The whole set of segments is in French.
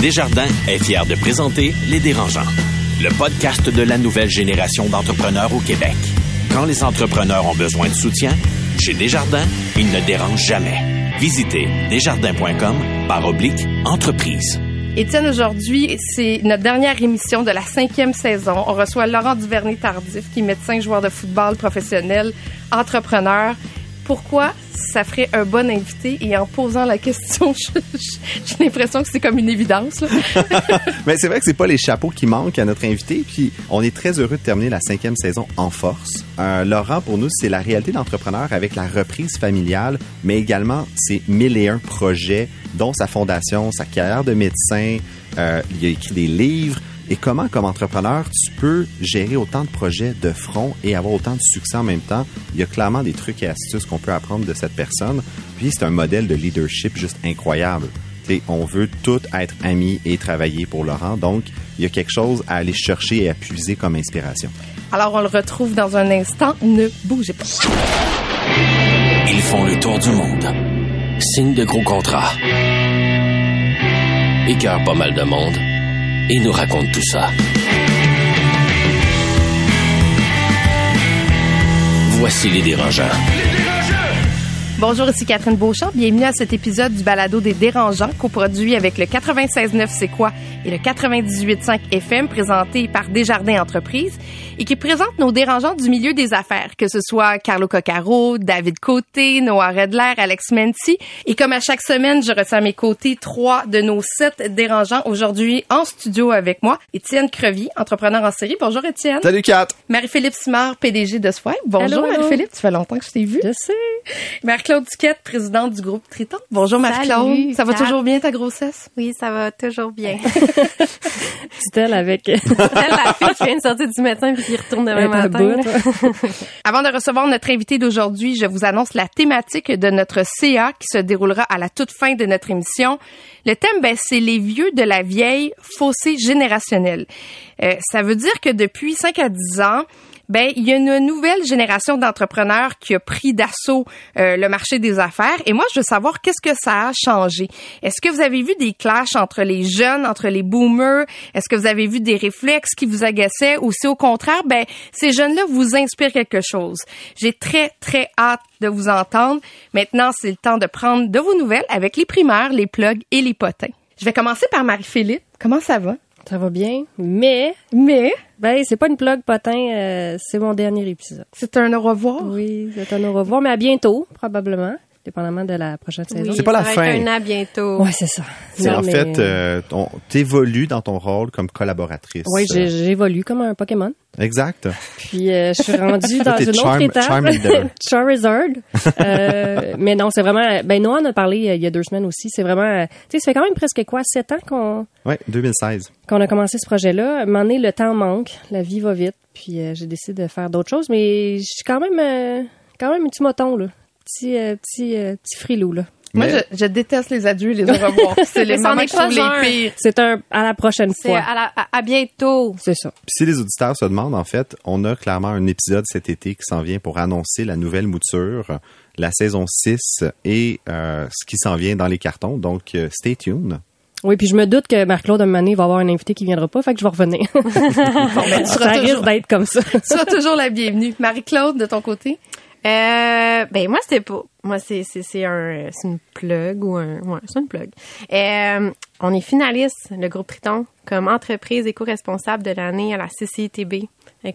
Desjardins est fier de présenter Les Dérangeants, le podcast de la nouvelle génération d'entrepreneurs au Québec. Quand les entrepreneurs ont besoin de soutien, chez Desjardins, ils ne dérangent jamais. Visitez desjardins.com par oblique entreprise. Étienne, aujourd'hui, c'est notre dernière émission de la cinquième saison. On reçoit Laurent Duvernay-Tardif, qui est médecin, joueur de football professionnel, entrepreneur. Pourquoi ça ferait un bon invité? Et en posant la question, j'ai l'impression que c'est comme une évidence. Mais c'est vrai que c'est pas les chapeaux qui manquent à notre invité. Puis on est très heureux de terminer la cinquième saison en force. Euh, Laurent, pour nous, c'est la réalité d'entrepreneur avec la reprise familiale, mais également ses mille et un projets, dont sa fondation, sa carrière de médecin. Euh, il a écrit des livres et comment, comme entrepreneur, tu peux gérer autant de projets de front et avoir autant de succès en même temps? Il y a clairement des trucs et astuces qu'on peut apprendre de cette personne. Puis c'est un modèle de leadership juste incroyable. T'sais, on veut tous être amis et travailler pour Laurent. Donc, il y a quelque chose à aller chercher et à puiser comme inspiration. Alors, on le retrouve dans un instant. Ne bougez pas. Ils font le tour du monde. Signent de gros contrats. Écœurent pas mal de monde et nous raconte tout ça. Voici les dérangeants. Bonjour, ici Catherine Beauchamp. Bienvenue à cet épisode du balado des dérangeants, coproduit avec le 96.9 C'est quoi et le 98.5 FM, présenté par Desjardins Entreprises, et qui présente nos dérangeants du milieu des affaires, que ce soit Carlo Coccaro, David Côté, Noah Redler, Alex Menti. Et comme à chaque semaine, je retiens à mes côtés trois de nos sept dérangeants. Aujourd'hui, en studio avec moi, Étienne Crevier, entrepreneur en série. Bonjour, Étienne. Salut, Kat. Marie-Philippe Simard, PDG de Swipe. Bonjour, Marie-Philippe. Ça fait longtemps que je t'ai vu. Je sais. Marie-Claude Duquette, présidente du groupe Triton. Bonjour, Marie-Claude. Ça va toujours bien, ta grossesse? Oui, ça va toujours bien. Dit-elle avec. Telle la fille qui vient de sortir du médecin puis qui retourne demain matin. bout. Avant de recevoir notre invité d'aujourd'hui, je vous annonce la thématique de notre CA qui se déroulera à la toute fin de notre émission. Le thème, ben, c'est les vieux de la vieille fossé générationnel. Euh, ça veut dire que depuis 5 à 10 ans, ben il y a une nouvelle génération d'entrepreneurs qui a pris d'assaut euh, le marché des affaires et moi je veux savoir qu'est-ce que ça a changé. Est-ce que vous avez vu des clashs entre les jeunes, entre les boomers? Est-ce que vous avez vu des réflexes qui vous agaçaient? Ou si au contraire ben ces jeunes-là vous inspirent quelque chose? J'ai très très hâte de vous entendre. Maintenant, c'est le temps de prendre de vos nouvelles avec les primaires, les plugs et les potins. Je vais commencer par Marie-Philippe. Comment ça va? Ça va bien, mais Mais? ben c'est pas une plug potin, euh, c'est mon dernier épisode. c'est un au revoir? Oui, c'est un au revoir, mais à bientôt probablement, dépendamment de la prochaine saison. C'est pas la ça va être fin. un à bientôt. Ouais, c'est ça. C'est en mais, fait, euh, on- t'évolues dans ton rôle comme collaboratrice. Oui, j'ai- j'évolue comme un Pokémon. Exact. Puis euh, je suis rendue dans une Charm- autre étape. Charmander. Charizard. Euh, mais non, c'est vraiment. Ben Noah en a parlé euh, il y a deux semaines aussi. C'est vraiment. euh, Tu sais, ça fait quand même presque quoi, sept ans qu'on Ouais, 2016. qu'on a commencé ce projet-là. Moment donné, le temps manque, la vie va vite, puis euh, j'ai décidé de faire d'autres choses, mais je suis quand même, euh, quand même un petit moton, là. Petit, euh, petit, euh, petit frilou, là. Moi, je, je déteste les adieux et les au revoir. C'est les moments est que je trouve les pires. C'est un à la prochaine fois. à, la- à- à bientôt. C'est ça. Puis si les auditeurs se demandent, en fait, on a clairement un épisode cet été qui s'en vient pour annoncer la nouvelle mouture, la saison 6 et euh, ce qui s'en vient dans les cartons. Donc, euh, stay tuned. Oui, puis je me doute que Marc-Claude, un moment donné, va avoir un invité qui viendra pas, fait que je vais revenir. Bon, ben, tu ça risque toujours, d'être comme ça. tu seras toujours la bienvenue. Marie-Claude, de ton côté? Euh, ben moi c'était pas moi c'est c'est c'est un c'est une plug ou un ouais c'est une plug. Euh, on est finaliste le groupe Triton comme entreprise éco-responsable de l'année à la CCITB.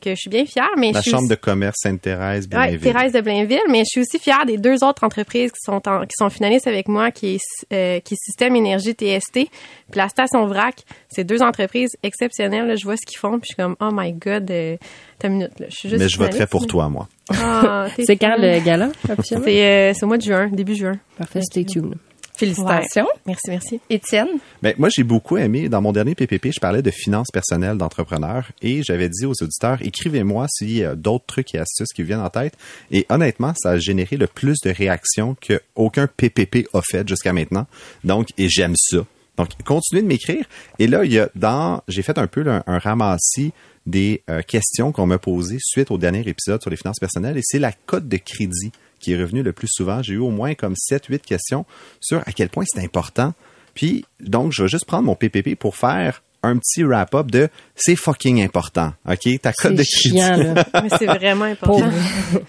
Que je suis bien fière mais La je suis Chambre de commerce Sainte-Thérèse, Ouais, Blainville. Thérèse de Blainville, mais je suis aussi fière des deux autres entreprises qui sont en- qui sont finalistes avec moi, qui est euh, qui est Système Énergie TST, puis la station Vrac. C'est deux entreprises exceptionnelles. là. je vois ce qu'ils font, puis je suis comme oh my god, euh, t'as une minute là. Je suis juste Mais je voterai pour toi, moi. Ah, C'est quand le gala, officiellement? C'est euh, c'est au mois de juin, début juin. Parfait, stay tuned. Félicitations. Merci, merci. Étienne? Ben, moi, j'ai beaucoup aimé, dans mon dernier PPP, je parlais de finances personnelles d'entrepreneurs et j'avais dit aux auditeurs, écrivez-moi s'il y a d'autres trucs et astuces qui vous viennent en tête. Et honnêtement, ça a généré le plus de réactions que aucun PPP a fait jusqu'à maintenant. Donc, et j'aime ça. Donc, continuez de m'écrire. Et là, il y a dans, j'ai fait un peu là, un, ramassis des euh, questions qu'on m'a posées suite au dernier épisode sur les finances personnelles et c'est la cote de crédit qui est revenue le plus souvent. J'ai eu au moins comme 7-8 questions sur à quel point c'est important Puis, donc, je vais juste prendre mon PPP pour faire un petit wrap-up de c'est fucking important, OK? Ta cote de crédit. chiant, là. Mais c'est vraiment important.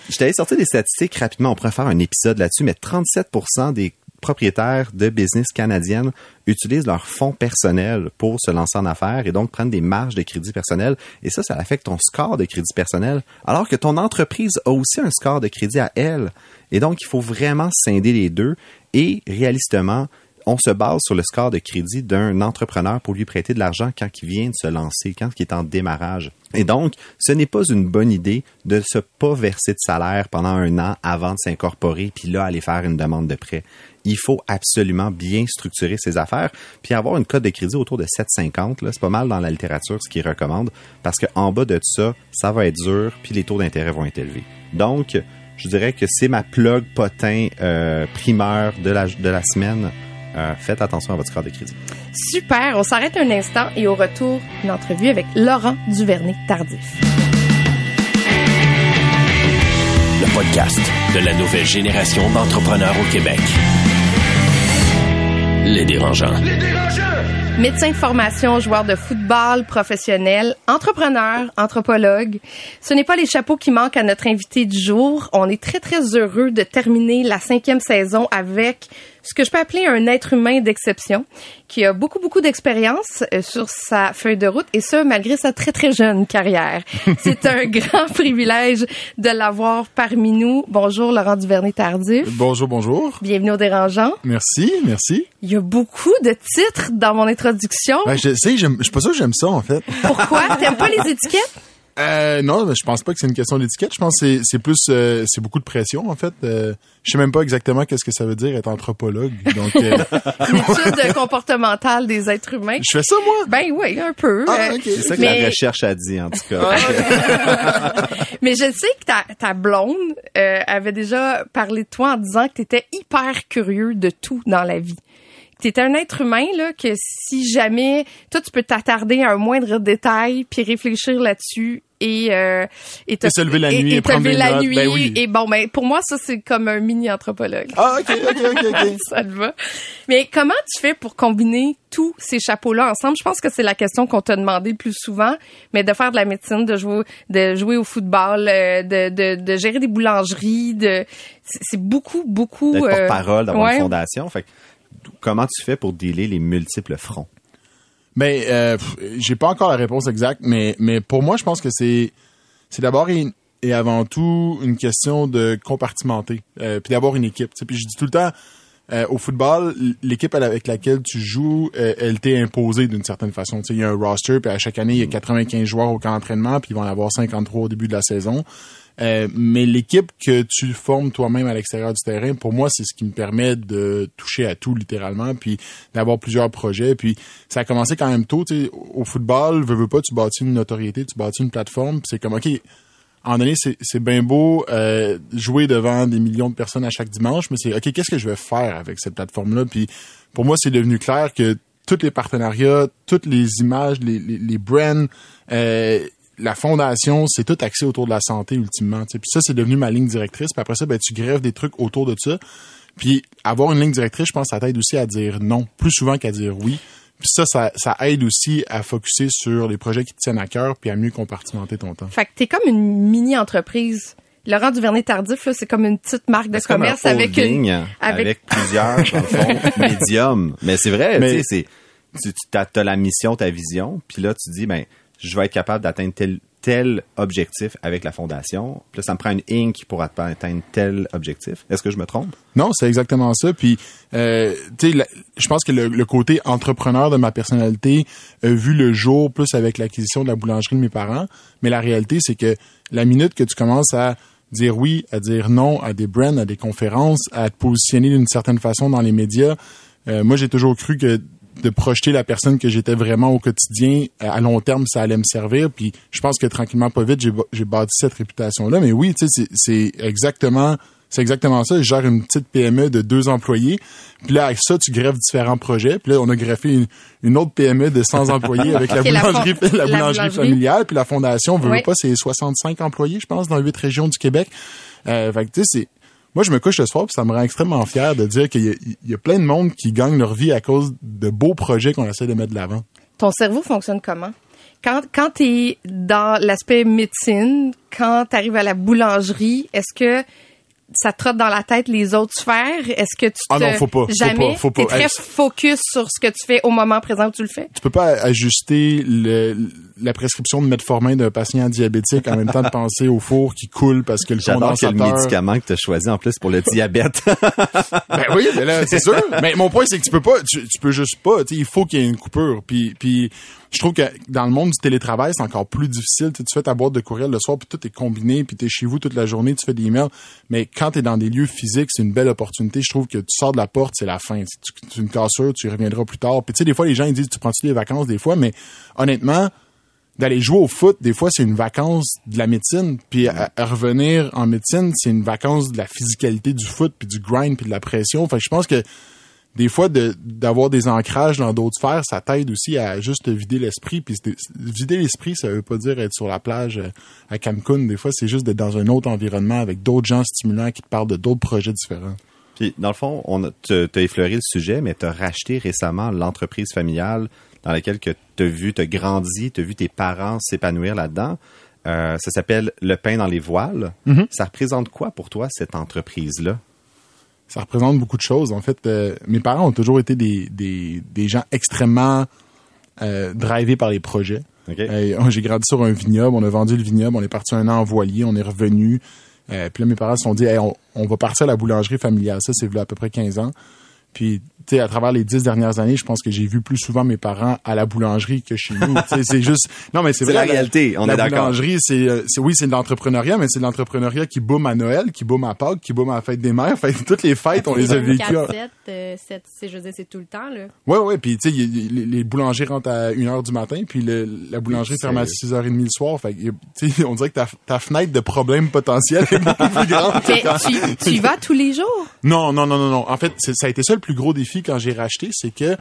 Je t'avais sorti des statistiques rapidement. On pourrait faire un épisode là-dessus, mais 37% des propriétaires de business canadiennes utilisent leur fonds personnel pour se lancer en affaires et donc prendre des marges de crédit personnel. Et ça, ça affecte ton score de crédit personnel, alors que ton entreprise a aussi un score de crédit à elle. Et donc, il faut vraiment scinder les deux. Et réalistement, on se base sur le score de crédit d'un entrepreneur pour lui prêter de l'argent quand il vient de se lancer, quand il est en démarrage. Et donc, ce n'est pas une bonne idée de se pas verser de salaire pendant un an avant de s'incorporer, puis là, aller faire une demande de prêt. Il faut absolument bien structurer ses affaires, puis avoir une cote de crédit autour de 7,50. Là, c'est pas mal dans la littérature ce qu'ils recommandent, parce qu'en bas de ça, ça va être dur, puis les taux d'intérêt vont être élevés. Donc, je dirais que c'est ma plug potin euh, primeur de la, de la semaine. Euh, faites attention à votre score de crédit. Super. On s'arrête un instant et au retour, une entrevue avec Laurent Duvernay-Tardif. Le podcast de la nouvelle génération d'entrepreneurs au Québec. Les dérangeants. Médecin de formation, joueur de football professionnel, entrepreneur, anthropologue. Ce n'est pas les chapeaux qui manquent à notre invité du jour. On est très, très heureux de terminer la cinquième saison avec ce que je peux appeler un être humain d'exception qui a beaucoup, beaucoup d'expérience euh, sur sa feuille de route et ce, malgré sa très, très jeune carrière. C'est un grand privilège de l'avoir parmi nous. Bonjour, Laurent Duvernay-Tardif. Bonjour, bonjour. Bienvenue au Dérangeant. Merci, merci. Il y a beaucoup de titres dans mon introduction. Ben, je sais, je suis pas sûr que j'aime ça, en fait. Pourquoi? T'aimes pas les étiquettes? Euh, non, je pense pas que c'est une question d'étiquette. Je pense que c'est- plus, euh, c'est beaucoup de pression, en fait. Euh, je sais même pas exactement qu'est-ce que ça veut dire être anthropologue. Donc, euh, étude comportementale des êtres humains. je fais ça, moi? Ben oui, un peu. Ah, Euh. C'est ça que Mais- la recherche a dit, en tout cas. Mais je sais que ta, ta blonde euh, avait déjà parlé de toi en disant que tu étais hyper curieux de tout dans la vie. Étais un être humain là que si jamais toi tu peux t'attarder à un moindre détail puis réfléchir là-dessus et euh, et, te- Et se lever la nuit et, et te lever des la notes, nuit ben oui. et bon ben pour moi ça c'est comme un mini anthropologue. Ah, ok, ok, ok, ok. ça te va. Mais comment tu fais pour combiner tous ces chapeaux-là ensemble? Je pense que c'est la question qu'on t'a demandé le plus souvent, mais de faire de la médecine, de jouer, de jouer au football, euh, de, de, de gérer des boulangeries, de, c'est beaucoup, beaucoup. Euh, porte-parole, d'avoir ouais. une fondation. Fait que, comment tu fais pour dealer les multiples fronts? Ben, euh, j'ai pas encore la réponse exacte, mais, mais pour moi, je pense que c'est, c'est d'abord et, et avant tout une question de compartimenter, euh, puis d'avoir une équipe. Puis je dis tout le temps, euh, au football, l'équipe avec laquelle tu joues, euh, elle t'est imposée d'une certaine façon. Il y a un roster, puis à chaque année, il y a 95 joueurs au camp d'entraînement, puis ils vont en avoir 53 au début de la saison. Euh, mais l'équipe que tu formes toi-même à l'extérieur du terrain, pour moi, c'est ce qui me permet de toucher à tout littéralement, puis d'avoir plusieurs projets. Puis ça a commencé quand même tôt. tu sais, Au football, veux, veux pas, tu bâtis une notoriété, tu bâtis une plateforme, puis c'est comme ok. En donné, c'est c'est bien beau euh, jouer devant des millions de personnes à chaque dimanche, mais c'est ok, qu'est-ce que je vais faire avec cette plateforme-là? Puis pour moi, c'est devenu clair que tous les partenariats, toutes les images, les, les, les brands, euh, la fondation, c'est tout axé autour de la santé ultimement. tu sais. Puis ça, c'est devenu ma ligne directrice. Puis après ça, ben, tu grèves des trucs autour de ça. Puis avoir une ligne directrice, je pense, ça t'aide aussi à dire non, plus souvent qu'à dire oui. Puis ça, ça, ça aide aussi à focuser sur les projets qui te tiennent à cœur, puis à mieux compartimenter ton temps. Fait que t'es comme une mini-entreprise. Laurent Duvernay-Tardif, là, c'est comme une petite marque de C'est comme un commerce avec une, avec, avec- plusieurs, dans le fond, médiums. Mais c'est vrai, Mais- tu sais, c'est, tu as, la mission, ta vision, puis là, tu dis, ben, je vais être capable d'atteindre tel, tel objectif avec la fondation. Puis là, ça me prend une Inc. pour atteindre tel objectif. Est-ce que je me trompe? Non, c'est exactement ça. Puis, euh, tu sais, je pense que le, le côté entrepreneur de ma personnalité a vu le jour plus avec l'acquisition de la boulangerie de mes parents. Mais la réalité, c'est que la minute que tu commences à dire oui, à dire non à des brands, à des conférences, à te positionner d'une certaine façon dans les médias, euh, moi, j'ai toujours cru que de projeter la personne que j'étais vraiment au quotidien, euh, à long terme, ça allait me servir. Puis je pense que tranquillement, pas vite, j'ai bâti cette réputation-là. Mais oui, tu sais, c'est- exactement, c'est exactement ça. Je gère une petite PME de deux employés. Puis là, avec ça, tu greffes différents projets. Puis là, on a greffé une, une autre PME de 100 employés avec la boulangerie, la la boulangerie familiale. Puis la fondation, veut, veut Oui. pas, c'est 65 employés, je pense, dans huit régions du Québec. Euh, fait que, tu sais, c'est moi, je me couche le soir, puis ça me rend extrêmement fier de dire qu'il y, a- il y a plein de monde qui gagnent leur vie à cause de beaux projets qu'on essaie de mettre de l'avant. Ton cerveau fonctionne comment? Quand, quand tu es dans l'aspect médecine, quand tu arrives à la boulangerie, est-ce que ça te trotte dans la tête les autres sphères? Est-ce que tu te... Ah non, faut pas, faut Jamais? pas, faut pas. T'es très focus sur ce que tu fais au moment présent où tu le fais? Tu peux pas ajuster le, la prescription de metformin d'un patient diabétique en même temps de penser au four qui coule parce que le J'adore que le condensateur... médicament que tu as choisi en plus pour le diabète. Ben oui, mais là, c'est sûr. Mais mon point, c'est que tu peux pas, tu, tu peux juste pas, tu sais, il faut qu'il y ait une coupure. Puis, puis je trouve que dans le monde du télétravail, c'est encore plus difficile. Tu, tu fais ta boîte de courriel le soir, puis tout est combiné, puis t'es chez vous toute la journée, tu fais des emails. Mais quand t'es dans des lieux physiques, c'est une belle opportunité. Je trouve que tu sors de la porte, c'est la fin. Tu, tu une cassure, tu y reviendras plus tard. Puis tu sais, des fois, les gens ils disent, tu prends-tu des vacances des fois, mais honnêtement, d'aller jouer au foot, des fois, c'est une vacance de la médecine. Puis revenir en médecine, c'est une vacance de la physicalité du foot, puis du grind, puis de la pression. Fait que je pense que des fois, d'avoir des ancrages dans d'autres sphères, ça t'aide aussi à juste vider l'esprit. Puis vider l'esprit, ça veut pas dire être sur la plage euh, à Cancun. Des fois, c'est juste d'être dans un autre environnement avec d'autres gens stimulants qui te parlent de d'autres projets différents. Puis, dans le fond, on a, tu as effleuré le sujet, mais tu as racheté récemment l'entreprise familiale dans laquelle tu as vu, tu as grandi, tu as vu tes parents s'épanouir là-dedans. Euh, ça s'appelle Le pain dans les voiles. Ça représente quoi pour toi, cette entreprise-là? ça représente beaucoup de choses. En fait, euh, mes parents ont toujours été des, des, des gens extrêmement euh, drivés par les projets. Euh, J'ai grandi sur un vignoble, on a vendu le vignoble, on est parti un an en voilier, on est revenu. Puis là, mes parents se sont dit, Hey, on, on va partir à la boulangerie familiale. Ça, c'est venu à peu près 15 ans. Puis, sais, à travers les dix dernières années, je pense que j'ai vu plus souvent mes parents à la boulangerie que chez nous. C'est juste... Non, mais c'est C'est vrai. la réalité, on la est d'accord. boulangerie, c'est, euh, c'est- oui, c'est de l'entrepreneuriat, mais c'est de l'entrepreneuriat qui boom à Noël, qui boom à Pâques, qui boom à la fête des mères. Fait toutes les fêtes, on les a vécues. 4, 7, euh, 7, c'est, je veux dire, c'est tout le temps, là. Ouais, ouais, puis tu sais, les, les boulangers rentrent à 1h du matin, puis le- la boulangerie ferme à 6h30 le soir. Fait que, on dirait que ta, ta fenêtre de problèmes potentiels est beaucoup plus grande. Mais tu, tu y vas tous les jours? Non, non, non, non, non. En fait, ça a été ça le plus gros défi quand j'ai racheté, c'est que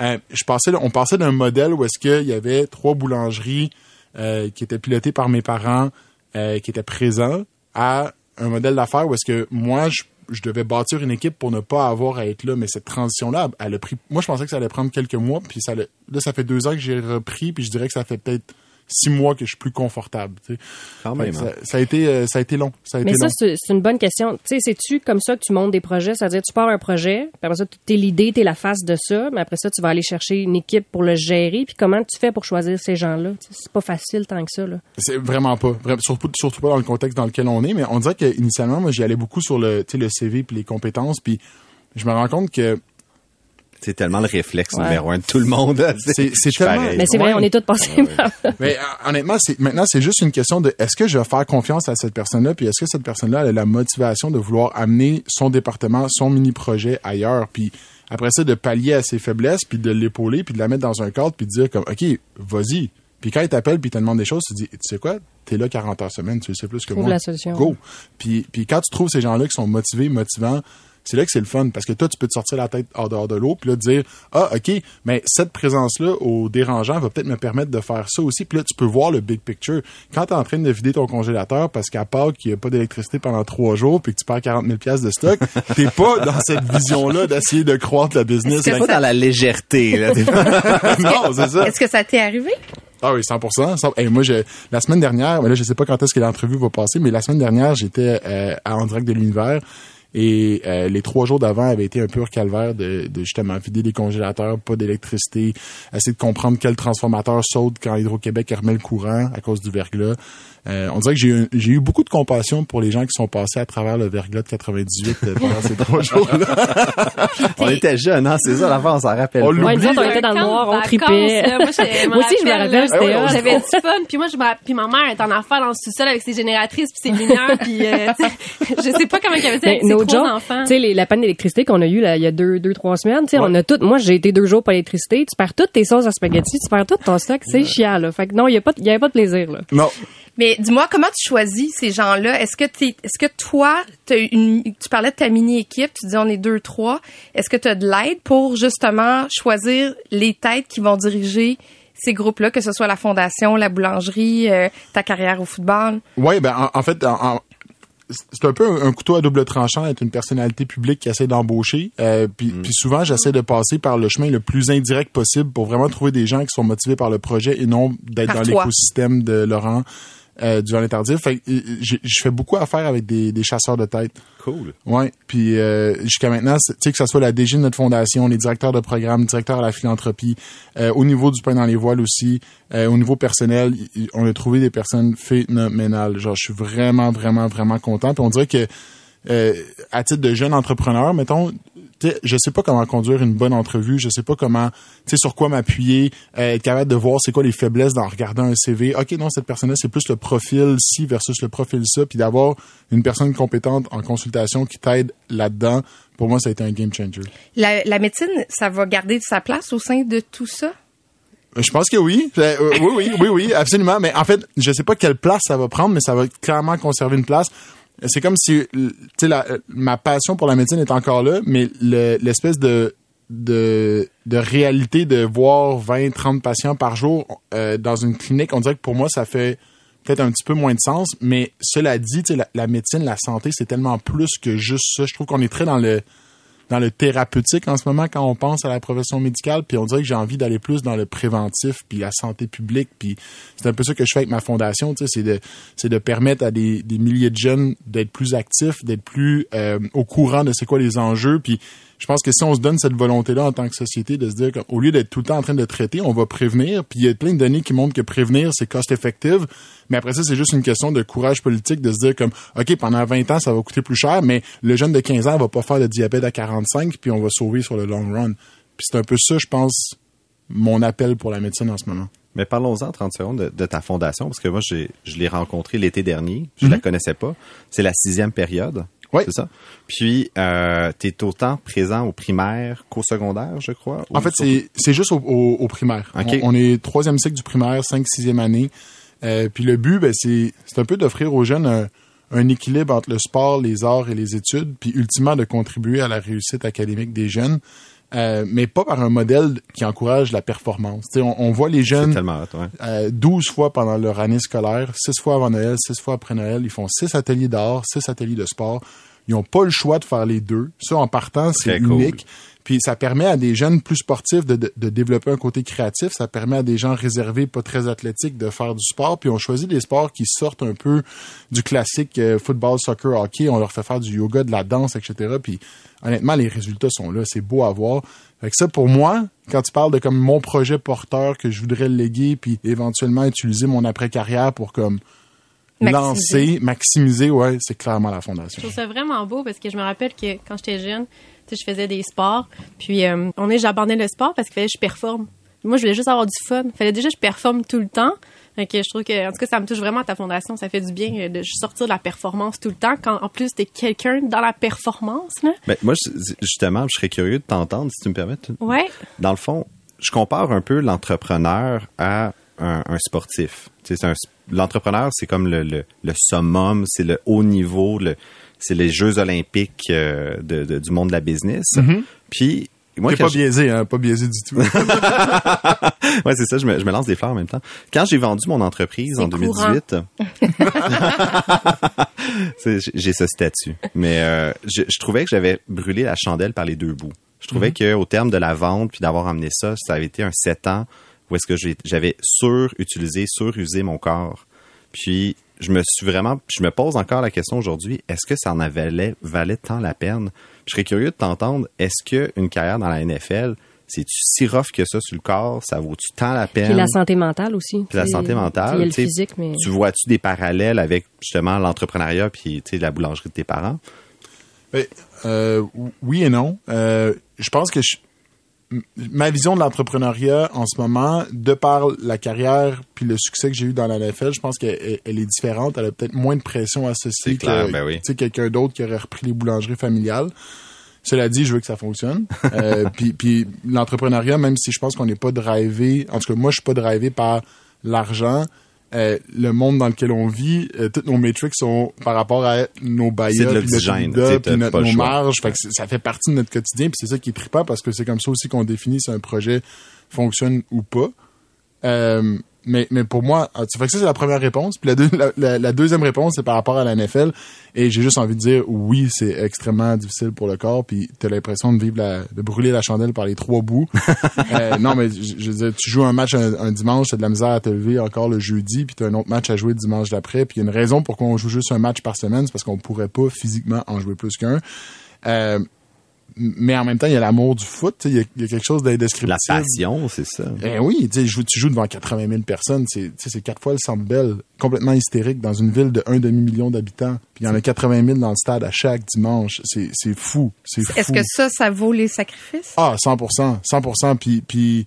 euh, je passais, on passait d'un modèle où est-ce qu'il y avait trois boulangeries euh, qui étaient pilotées par mes parents, euh, qui étaient présents, à un modèle d'affaires où est-ce que moi, je, je devais bâtir une équipe pour ne pas avoir à être là. Mais cette transition-là, elle a pris. Moi, je pensais que ça allait prendre quelques mois, puis ça, là, ça fait deux ans que j'ai repris, puis je dirais que ça fait peut-être six mois que je suis plus confortable. tu sais. Quand Fait même. que hein. ça, ça a été, euh, ça a été long. Ça a Mais été ça, long. c'est une bonne question. Tu sais, c'est-tu comme ça que tu montes des projets? C'est-à-dire, tu pars un projet, puis après ça, t'es l'idée, t'es la face de ça, mais après ça, tu vas aller chercher une équipe pour le gérer. Puis comment tu fais pour choisir ces gens-là? Tu C'est pas facile tant que ça, là. C'est vraiment pas. Surtout, surtout pas dans le contexte dans lequel on est, mais on dirait qu'initialement, moi, j'y allais beaucoup sur le, tu sais, le CV puis les compétences, puis je me rends compte que C'est tellement le réflexe Ouais. numéro un de tout le monde. C'est- tellement- pareil. Mais c'est vrai, Ouais. on est tous passés par Mais euh, honnêtement, c'est maintenant c'est juste une question de est-ce que je vais faire confiance à cette personne-là, puis est-ce que cette personne-là elle a la motivation de vouloir amener son département, son mini projet ailleurs, puis après ça de pallier à ses faiblesses, puis de l'épauler, puis de la mettre dans un cadre, puis de dire comme ok, vas-y. Puis quand il t'appelle, puis il te demande des choses, tu dis tu sais quoi, t'es là 40 heures semaine, tu le sais plus que Trouve moi. la solution. Go. Puis puis quand tu trouves ces gens-là qui sont motivés, motivants c'est là que c'est le fun parce que toi tu peux te sortir la tête hors dehors de l'eau puis là dire ah ok mais cette présence là au dérangeant va peut-être me permettre de faire ça aussi puis là tu peux voir le big picture quand tu es en train de vider ton congélateur parce qu'à part qu'il n'y a pas d'électricité pendant trois jours puis que tu perds 40 000 pièces de stock t'es pas dans cette vision là d'essayer de croître la business C'est pas dans la légèreté. Là. T'es non c'est ça Est-ce que ça t'est arrivé? ah oui, 100%. Cent- Hey, moi, je, la semaine dernière, mais là, je sais pas quand est-ce que l'entrevue va passer, mais la semaine dernière, j'étais euh, à en direct de l'univers. Et euh, les trois jours d'avant avaient été un pur calvaire de, de justement vider les congélateurs, pas d'électricité, essayer de comprendre quel transformateur saute quand Hydro-Québec remet le courant à cause du verglas. Euh, on dirait que j'ai eu, j'ai eu beaucoup de compassion pour les gens qui sont passés à travers le verglas de 98 euh, pendant ces trois jours-là. on était jeunes, hein, c'est ça l'affaire, on s'en rappelle. On. Ouais, autres, on était dans le noir, on tripait. Moi, je- Moi aussi, je me rappelle, là, c'était hot. J'avais du fun, puis moi, je puis ma mère est en affaires dans le sous-sol avec ses génératrices puis ses lumières, puis euh, je sais pas comment il y avait ça avec Mais ses no trois joke, enfants. tu sais, les- la panne d'électricité qu'on a eue là, il y a deux, deux trois semaines, tu sais, Ouais. on a tout. Moi, j'ai été deux jours pas d'électricité. Tu perds toutes tes sauces à spaghetti, tu perds tout ton stock. C'est chiant, là. Fait que non, il y a pas, de- il y avait pas de plaisir, là. Non. Mais dis-moi, comment tu choisis ces gens-là? Est-ce que t'es, est-ce que toi, t'as une, tu parlais de ta mini-équipe, tu dis on est deux, trois. Est-ce que tu as de l'aide pour justement choisir les têtes qui vont diriger ces groupes-là, que ce soit la fondation, la boulangerie, euh, ta carrière au football? Ouais, ben en, en fait, en- en- c'est un peu un, couteau à double tranchant d'être une personnalité publique qui essaie d'embaucher. Euh, puis, puis souvent, j'essaie de passer par le chemin le plus indirect possible pour vraiment trouver des gens qui sont motivés par le projet et non d'être dans l'écosystème de Laurent euh, du Journée Tardif. Fait euh, je fais beaucoup affaire avec des, des chasseurs de tête. Cool. Ouais, puis euh, jusqu'à maintenant, tu sais que ce soit la DG de notre fondation, les directeurs de programme, directeurs à la philanthropie, euh, au niveau du pain dans les voiles aussi, euh, au niveau personnel, on a trouvé des personnes phénoménales. Genre, je suis vraiment, vraiment, vraiment content. Puis on dirait que euh, à titre de jeune entrepreneur, mettons, je sais pas comment conduire une bonne entrevue, je sais pas comment, tu sais, sur quoi m'appuyer, euh, être capable de voir c'est quoi les faiblesses en regardant un CV. Ok, non, cette personne-là, c'est plus le profil ci versus le profil ça, puis d'avoir une personne compétente en consultation qui t'aide là-dedans. Pour moi, ça a été un game changer. La, la médecine, ça va garder sa place au sein de tout ça? Euh, Je pense que oui. Euh, oui, oui, oui, oui, absolument. Mais en fait, je sais pas quelle place ça va prendre, mais ça va clairement conserver une place. C'est comme si, tu sais, ma passion pour la médecine est encore là, mais le- l'espèce de, de, réalité de voir 20, 30 patients par jour euh, dans une clinique, on dirait que pour moi, ça fait peut-être un petit peu moins de sens. Mais cela dit, la, la médecine, la santé, c'est tellement plus que juste ça. Je trouve qu'on est très dans le dans le thérapeutique en ce moment quand on pense à la profession médicale, puis on dirait que j'ai envie d'aller plus dans le préventif, puis la santé publique, puis c'est un peu ça que je fais avec ma fondation, tu sais, c'est de c'est de permettre à des, des milliers de jeunes d'être plus actifs, d'être plus euh, au courant de c'est quoi les enjeux, puis je pense que si on se donne cette volonté-là en tant que société de se dire qu'au lieu d'être tout le temps en train de traiter, on va prévenir, puis il y a plein de données qui montrent que prévenir c'est cost effective, mais après ça c'est juste une question de courage politique de se dire comme OK, pendant 20 ans ça va coûter plus cher, mais le jeune de 15 ans va pas faire de diabète à 45 puis on va sauver sur le long run. Puis c'est un peu ça je pense mon appel pour la médecine en ce moment. Mais parlons-en 30 secondes de, de ta fondation, parce que moi, j'ai, je l'ai rencontrée l'été dernier. Je la connaissais pas. C'est la sixième période. Oui. C'est ça. Puis, euh, tu es autant présent au primaire qu'au secondaire, je crois. En fait, c'est c'est juste au, au, au primaire. On, on est troisième cycle du primaire, cinq, sixième année. Euh, puis le but, ben, c'est c'est un peu d'offrir aux jeunes un, un équilibre entre le sport, les arts et les études, puis ultimement de contribuer à la réussite académique des jeunes, euh, mais pas par un modèle qui encourage la performance. On, on voit les jeunes ouais. euh, 12 fois pendant leur année scolaire, 6 fois avant Noël, 6 fois après Noël. Ils font 6 ateliers d'art, 6 ateliers de sport. Ils n'ont pas le choix de faire les deux. Ça, en partant, c'est cool. Puis ça permet à des jeunes plus sportifs de, de, de développer un côté créatif. Ça permet à des gens réservés, pas très athlétiques, de faire du sport. Puis on choisit des sports qui sortent un peu du classique euh, football, soccer, hockey. On leur fait faire du yoga, de la danse, etc. Puis honnêtement, les résultats sont là. C'est beau à voir. Fait que ça, pour moi, quand tu parles de comme mon projet porteur que je voudrais léguer, puis éventuellement utiliser mon après-carrière pour comme Maximiser. lancer, maximiser, ouais, c'est clairement la Je fondation. trouve ça vraiment beau parce que je me rappelle que quand j'étais jeune, je faisais des sports. Puis, euh, on est, j'abandonnais le sport parce qu'il fallait que je performe. Moi, je voulais juste avoir du fun. Il fallait déjà que je performe tout le temps. Que je trouve que, en tout cas, ça me touche vraiment à ta fondation. Ça fait du bien euh, de sortir de la performance tout le temps quand, en plus, t'es quelqu'un dans la performance, là. Ben, moi, justement, je serais curieux de t'entendre, si tu me permets. Ouais. Dans le fond, je compare un peu l'entrepreneur à un, un sportif. Tu sais, L'entrepreneur, c'est comme le, le, le summum, c'est le haut niveau, le, c'est les Jeux olympiques euh, de, de- du monde de la business. Puis, moi, T'es quand pas je- biaisé, hein, pas biaisé du tout. ouais, c'est ça, je me, je me lance des fleurs en même temps. Quand j'ai vendu mon entreprise en 2018, c'est- j'ai ce statut. Mais euh, je, je trouvais que j'avais brûlé la chandelle par les deux bouts. Je trouvais que au terme de la vente puis d'avoir amené ça, ça avait été un sept ans où est-ce que j'ai- j'avais surutilisé, surusé mon corps. Puis je me suis vraiment, je me pose encore la question aujourd'hui, est-ce que ça en valait, valait tant la peine? Je serais curieux de t'entendre, est-ce que une carrière dans la NFL, c'est-tu si rough que ça sur le corps? Ça vaut-tu tant la peine? Puis la santé mentale aussi. Puis la santé mentale, physique, mais. Tu vois-tu des parallèles avec justement l'entrepreneuriat puis tu sais, la boulangerie de tes parents? Ben, euh, oui et non. Euh, je pense que je- ma vision de l'entrepreneuriat en ce moment, de par la carrière puis le succès que j'ai eu dans la NFL, je pense qu'elle elle- elle est différente. Elle a peut-être moins de pression associée clair, que ben oui. quelqu'un d'autre qui aurait repris les boulangeries familiales. Cela dit, je veux que ça fonctionne. Euh, puis puis l'entrepreneuriat, même si je pense qu'on n'est pas drivé, en tout cas moi je suis pas drivé par l'argent. Euh, le monde dans lequel on vit, euh, toutes nos métriques sont par rapport à nos C'est bailleurs, notre notre- nos marges. Fait que ça fait partie de notre quotidien, puis c'est ça qui est trippant parce que c'est comme ça aussi qu'on définit si un projet fonctionne ou pas. Euh, mais, mais pour moi, ah, ça fait que ça, c'est la première réponse. Puis la, deux- la, la- la deuxième réponse, c'est par rapport à la NFL. Et j'ai juste envie de dire, oui, c'est extrêmement difficile pour le corps. Puis t'as l'impression de vivre la, de brûler la chandelle par les trois bouts. Euh, non, mais je, je veux dire, tu joues un match un, un dimanche, t'as de la misère à te lever encore le jeudi, puis t'as un autre match à jouer le dimanche d'après. Puis il y a une raison pourquoi on joue juste un match par semaine, c'est parce qu'on pourrait pas physiquement en jouer plus qu'un. Euh, mais en même temps, il y a l'amour du foot. tu sais, Il y, a- il y a quelque chose d'indescriptible. La passion, c'est ça. Eh oui, tu sais, joues- tu joues devant 80 000 personnes, c'est tu sais, c'est quatre fois le Centre Bell, complètement hystérique dans une ville de un demi-million d'habitants. Puis il y en a 80 000 dans le stade à chaque dimanche. C'est c'est fou, c'est fou. Est-ce que ça, ça vaut les sacrifices? Ah, 100%, 100%. Puis, puis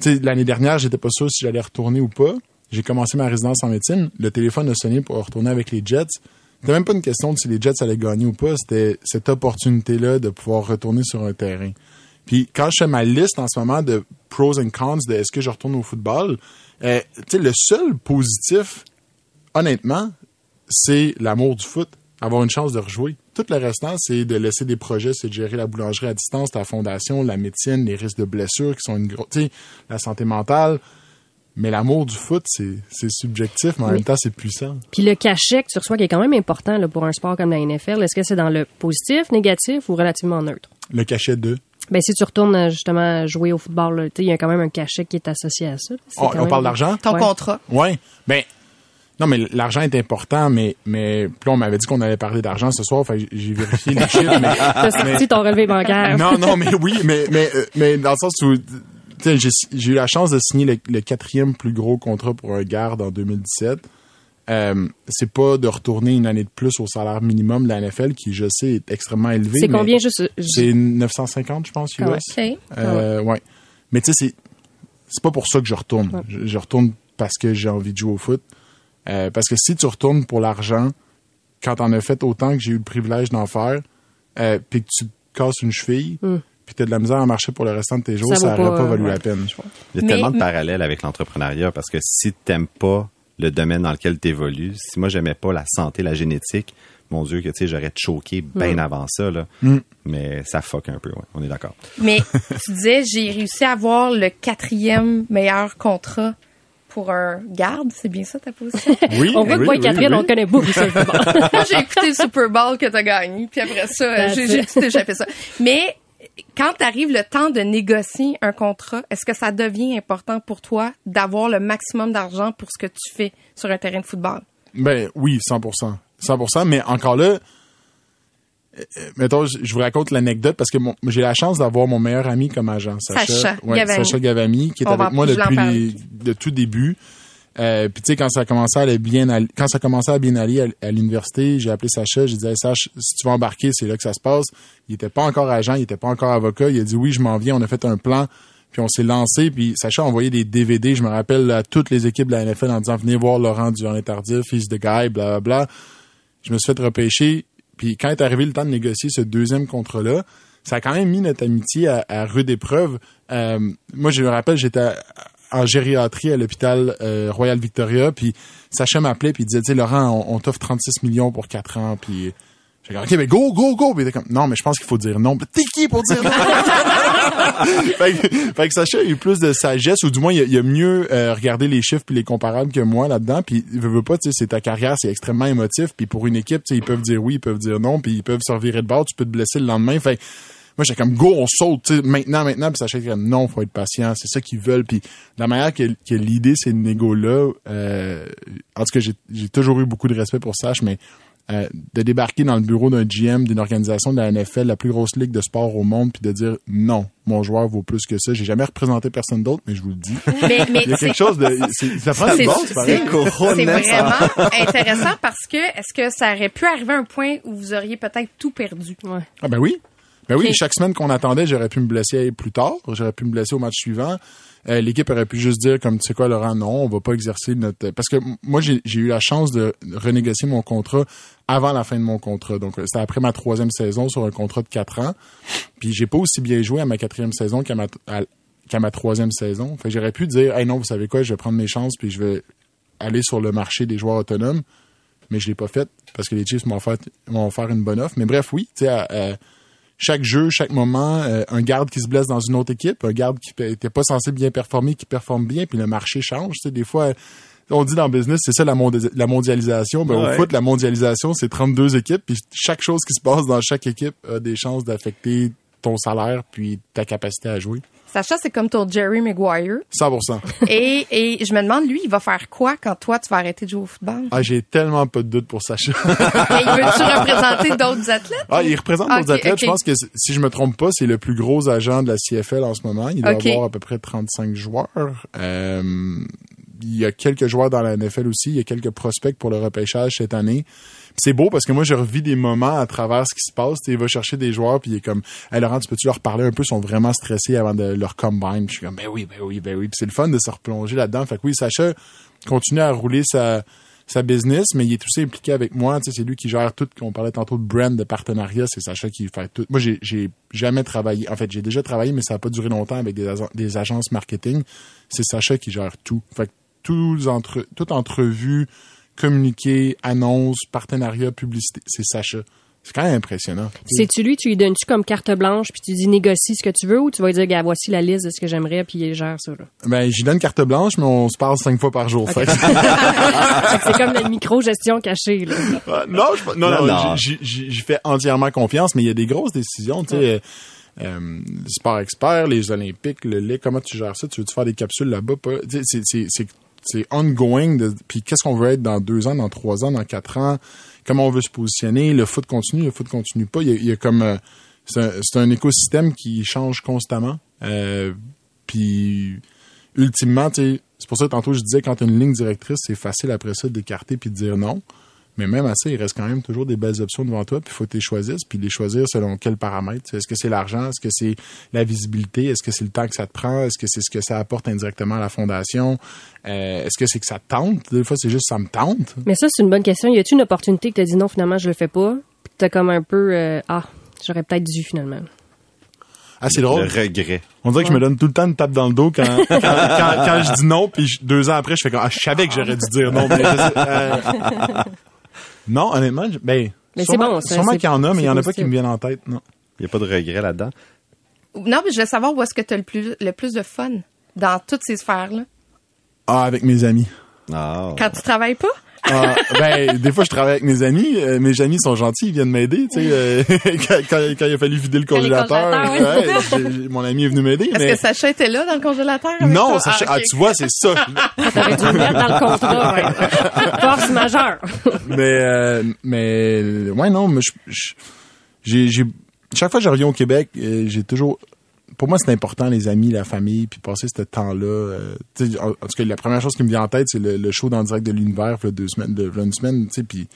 tu sais, l'année dernière, j'étais pas sûr si j'allais retourner ou pas. J'ai commencé ma résidence en médecine. Le téléphone a sonné pour retourner avec les Jets. C'était même pas une question de si les Jets allaient gagner ou pas. C'était cette opportunité-là de pouvoir retourner sur un terrain. Puis quand je fais ma liste en ce moment de pros and cons de est-ce que je retourne au football, euh, le seul positif, honnêtement, c'est l'amour du foot, avoir une chance de rejouer. Tout le restant, c'est de laisser des projets, c'est de gérer la boulangerie à distance, ta fondation, la médecine, les risques de blessures qui sont une grosse, la santé mentale. Mais l'amour du foot, c'est c'est subjectif, mais en Oui. même temps, c'est puissant. Puis le cachet que tu reçois, qui est quand même important là, pour un sport comme la NFL, est-ce que c'est dans le positif, négatif ou relativement neutre? Le cachet de. Ben, si tu retournes euh, justement jouer au football, il y a quand même un cachet qui est associé à ça. Oh, quand on même- parle d'argent? Ton Ouais. contrat. Ouais. Ben, non, mais l'argent est important, mais, mais, puis là, on m'avait dit qu'on allait parler d'argent ce soir, fait que j'ai vérifié les chiffres, mais, T'as sorti ton relevé bancaire. non, non, mais oui, mais, mais, euh, mais dans le sens où, j'ai eu la chance de signer le, le quatrième plus gros contrat pour un garde en 2017. Euh, c'est pas de retourner une année de plus au salaire minimum de la NFL, qui, je sais, est extrêmement élevé. C'est combien juste? C'est 950, je pense, US. Ah ouais. OK. Euh, ouais. Mais tu sais, c'est c'est pas pour ça que je retourne. Ouais. Je, je retourne parce que j'ai envie de jouer au foot. Euh, parce que si tu retournes pour l'argent, quand t'en as fait autant que j'ai eu le privilège d'en faire, puis que tu casses une cheville, puis t'as de la misère à marcher pour le restant de tes jours, Ça ça, vaut aurait pas, pas valu ouais. la peine. Il y a Mais- tellement de mais- parallèles avec l'entrepreneuriat parce que si t'aimes pas le domaine dans lequel tu évolues, si moi j'aimais pas la santé, la génétique, mon Dieu que tu sais, j'aurais choqué bien avant ça là. Mais ça fuck un peu, ouais, on est d'accord. Mais tu disais, j'ai réussi à avoir le quatrième meilleur contrat pour un garde. C'est bien ça ta position? Oui, On voit que moi et Catherine, oui. on connaît beaucoup ça. Moi, j'ai écouté le Super Bowl que t'as gagné, puis après ça, j'ai tout échappé ça. Mais quand t'arrive le temps de négocier un contrat, est-ce que ça devient important pour toi d'avoir le maximum d'argent pour ce que tu fais sur un terrain de football? Ben oui, 100%. 100%, mais encore là, euh, euh, mettons, je vous raconte l'anecdote parce que mon- j'ai la chance d'avoir mon meilleur ami comme agent, Sacha. Sacha Ouais, Gavami. Sacha Gavami, qui est On avec moi depuis de tout début. Euh, puis tu sais, quand ça a commencé à aller bien, aller- quand ça a commencé à bien aller à, l'université, j'ai appelé Sacha, j'ai dit, hey, Sach, si tu vas embarquer, c'est là que ça se passe. Il était pas encore agent, il était pas encore avocat. Il a dit oui, je m'en viens. On a fait un plan. Puis on s'est lancé, puis Sacha a envoyé des DVD, je me rappelle, à toutes les équipes de la NFL en disant venez voir Laurent les tardif, fils de guy, bla bla bla. Je me suis fait repêcher, puis quand est arrivé le temps de négocier ce deuxième contrat-là, ça a quand même mis notre amitié à, à rude épreuve. Euh, moi, je me rappelle, j'étais en gériatrie à l'hôpital euh, Royal Victoria, puis Sacha m'appelait, puis il disait, tu sais, Laurent, on, t'offre 36 millions pour 4 ans, puis j'ai dit, OK, mais go, go, go! Puis il était comme, non, mais je pense qu'il faut dire non. T'es qui pour dire non? fait, que, fait que Sacha a eu plus de sagesse, ou du moins, il a, mieux euh, regardé les chiffres puis les comparables que moi là-dedans. Puis, il veut, pas, tu sais, c'est ta carrière, c'est extrêmement émotif. Puis pour une équipe, tu sais, ils peuvent dire oui, ils peuvent dire non, puis ils peuvent se revirer de bord, tu peux te blesser le lendemain. Fait moi, j'étais comme, go, on saute, tu sais, maintenant, maintenant. Puis Sacha était comme, non, faut être patient, c'est ça qu'ils veulent. Puis la manière que, que l'idée, ces négos-là, euh, en tout cas, j'ai j'ai toujours eu beaucoup de respect pour Sach, mais euh, de débarquer dans le bureau d'un GM d'une organisation de la NFL, la plus grosse ligue de sport au monde, puis de dire non, mon joueur vaut plus que ça. J'ai jamais représenté personne d'autre, mais je vous le dis. Mais, mais Il y a c'est- quelque chose de. c'est- Ça prend c'est du bon, c'est- c'est pareil. c'est vraiment intéressant parce que est-ce que ça aurait pu arriver à un point où vous auriez peut-être tout perdu? Ouais. Ah ben oui. Ben oui, chaque semaine qu'on attendait, j'aurais pu me blesser plus tard. J'aurais pu me blesser au match suivant. Euh, L'équipe aurait pu juste dire, comme tu sais quoi, Laurent, non, on va pas exercer notre... Parce que moi, j'ai eu la chance de renégocier mon contrat avant la fin de mon contrat. Donc, c'était après ma troisième saison sur un contrat de quatre ans. Puis, j'ai pas aussi bien joué à ma quatrième saison qu'à ma, à- qu'à ma troisième saison. Fait que j'aurais pu dire, hey non, vous savez quoi, je vais prendre mes chances puis je vais aller sur le marché des joueurs autonomes. Mais je l'ai pas fait parce que les Chiefs m'ont offert, m'ont offert une bonne offre. Mais bref, oui, tu sais, chaque jeu, chaque moment, euh, un garde qui se blesse dans une autre équipe, un garde qui était pas censé bien performer, qui performe bien, puis le marché change. Tu sais, des fois, on dit dans le business, c'est ça la, mondi- la mondialisation. Ben, Ouais. Au foot, la mondialisation, c'est 32 équipes, puis chaque chose qui se passe dans chaque équipe a des chances d'affecter ton salaire puis ta capacité à jouer. Sacha, c'est comme ton Jerry Maguire. 100%. et, et je me demande, lui, il va faire quoi quand toi, tu vas arrêter de jouer au football? Ah, j'ai tellement pas de doute pour Sacha. Et il veut-tu représenter d'autres athlètes? Ah, il représente d'autres athlètes. Je pense que si je me trompe pas, c'est le plus gros agent de la CFL en ce moment. Il doit avoir à peu près 35 joueurs. Euh, il y a quelques joueurs dans la NFL aussi. Il y a quelques prospects pour le repêchage cette année. C'est beau parce que moi, je revis des moments à travers ce qui se passe. Il va chercher des joueurs puis il est comme, hey Laurent, tu peux-tu leur parler un peu? Ils sont vraiment stressés avant de leur combine. Je suis comme, ben oui, ben oui, ben oui. Puis c'est le fun de se replonger là-dedans. Fait que oui, Sacha continue à rouler sa, sa business, mais il est aussi impliqué avec moi. C'est lui qui gère tout. On parlait tantôt de brand, de partenariat. C'est Sacha qui fait tout. Moi, j'ai, jamais travaillé. En fait, j'ai déjà travaillé, mais ça n'a pas duré longtemps avec des, des agences marketing. C'est Sacha qui gère tout. Fait que tous entre, toute entrevue, communiqué, annonce, partenariat, publicité, c'est Sacha. C'est quand même impressionnant. C'est-tu lui, tu lui donnes-tu comme carte blanche, puis tu dis négocie ce que tu veux, ou tu vas lui dire, gars, voici la liste de ce que j'aimerais, puis il gère ça, là? Ben, j'y donne carte blanche, mais on se parle cinq fois par jour. Fait c'est comme la micro-gestion cachée, là. Euh, non, je, non, Non, j'y- fais entièrement confiance, mais il y a des grosses décisions, tu sais. euh, euh, sport expert, les Olympiques, le lait, comment tu gères ça? Tu veux-tu faire des capsules là-bas? C'est, c'est, ongoing. Puis qu'est-ce qu'on veut être dans deux ans, dans trois ans, dans quatre ans? Comment on veut se positionner? Le foot continue, le foot continue pas. Il y a, comme... euh, c'est, un, écosystème qui change constamment. Euh, puis ultimement, c'est pour ça que tantôt je disais quand tu as une ligne directrice, c'est facile après ça d'écarter puis de dire non. Mais même à ça, il reste quand même toujours des belles options devant toi, puis il faut que tu les choisisses, puis les choisir selon quels paramètres. Est-ce que c'est l'argent? Est-ce que c'est la visibilité? Est-ce que c'est le temps que ça te prend? Est-ce que c'est ce que ça apporte indirectement à la fondation? Euh, Est-ce que c'est que ça te tente? Des fois, c'est juste ça me tente. Mais ça, c'est une bonne question. Y a-tu une opportunité que t'as dit non, finalement, je le fais pas, puis t'as comme un peu, euh, ah, j'aurais peut-être dû, finalement. Ah, c'est drôle. Le regret. On dirait que je me donne tout le temps une tape dans le dos quand, quand, quand, quand je dis non, puis deux ans après, je fais comme, ah, je savais que j'aurais dû dire non. Mais je sais- euh, non, honnêtement, je- ben, Mais c'est sûrement, bon, ça, sûrement c'est- qu'il y en a, mais il y en a pas qui me viennent en tête, non. Il n'y a pas de regret là-dedans? Non, mais je veux savoir où est-ce que tu as le plus, le plus de fun dans toutes ces sphères-là. Ah, avec mes amis. Ah. Quand tu travailles pas? Ah, ben, des fois, je travaille avec mes amis. Euh, mes amis sont gentils, ils viennent m'aider. Tu sais, euh, quand, quand, quand il a fallu vider le congélateur, ouais, j'ai- mon ami est venu m'aider. Est-ce Mais que Sacha était là dans le congélateur? avec non, toi? ça, ah, ok. tu vois, c'est ça. T'aurais dû le mettre dans le contrat, ouais. Force majeure. mais, euh, mais, ouais, non, mais je, je- j'ai, j'ai, chaque fois que je reviens au Québec, euh, j'ai toujours, pour moi, c'est important, les amis, la famille, puis passer ce temps-là. euh, en, en tout cas, la première chose qui me vient en tête, c'est le, le show dans le direct de l'univers, deux semaines, de, une semaine, tu sais, puis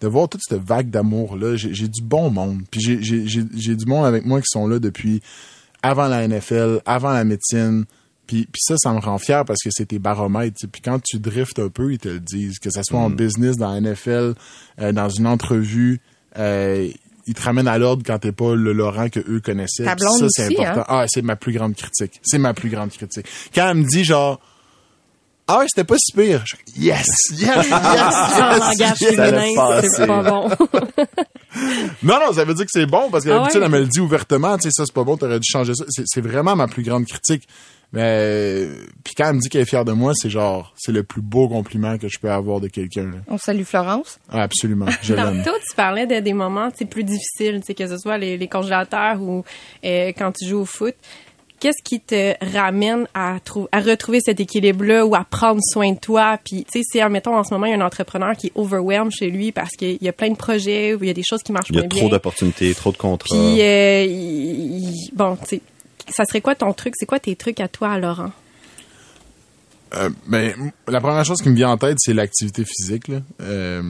de voir toute cette vague d'amour-là, j'ai, j'ai du bon monde. Puis j'ai, du monde avec moi qui sont là depuis avant la NFL, avant la médecine. Puis, puis ça, ça me rend fier parce que c'est tes baromètres. Puis quand tu driftes un peu, ils te le disent. Que ce soit en business, dans la NFL, euh, dans une entrevue, euh, ils te ramènent à l'ordre quand t'es pas le Laurent que eux connaissaient. Ta blonde ça, c'est important. hein? Ah, c'est ma plus grande critique. C'est ma plus grande critique. Quand elle me dit genre, ah ouais, c'était pas si pire. Yes, yes, yes, yes, langage yes. Féminin, passer. c'est pas bon. Non, non, ça veut dire que c'est bon parce que Ah ouais? elle me le dit ouvertement, tu sais, ça c'est pas bon, t'aurais dû changer ça. C'est vraiment ma plus grande critique. Mais puis quand elle me dit qu'elle est fière de moi, c'est genre, c'est le plus beau compliment que je peux avoir de quelqu'un. On salue Florence. Ah, absolument, je l'aime. Tantôt, tu parlais de des moments tu sais, plus difficiles, tu sais, que ce soit les, les congélateurs ou euh, quand tu joues au foot. Qu'est-ce qui te ramène à, trou- à retrouver cet équilibre-là ou à prendre soin de toi? Puis, tu sais, si, admettons, en ce moment, il y a un entrepreneur qui est overwhelmed chez lui parce qu'il y a plein de projets ou il y a des choses qui marchent Il y a trop bien. d'opportunités, trop de contrats. Puis, euh, il- il- bon, tu sais, ça serait quoi ton truc? C'est quoi tes trucs à toi, Laurent? Euh, ben, la première chose qui me vient en tête, c'est l'activité physique. Là. Euh,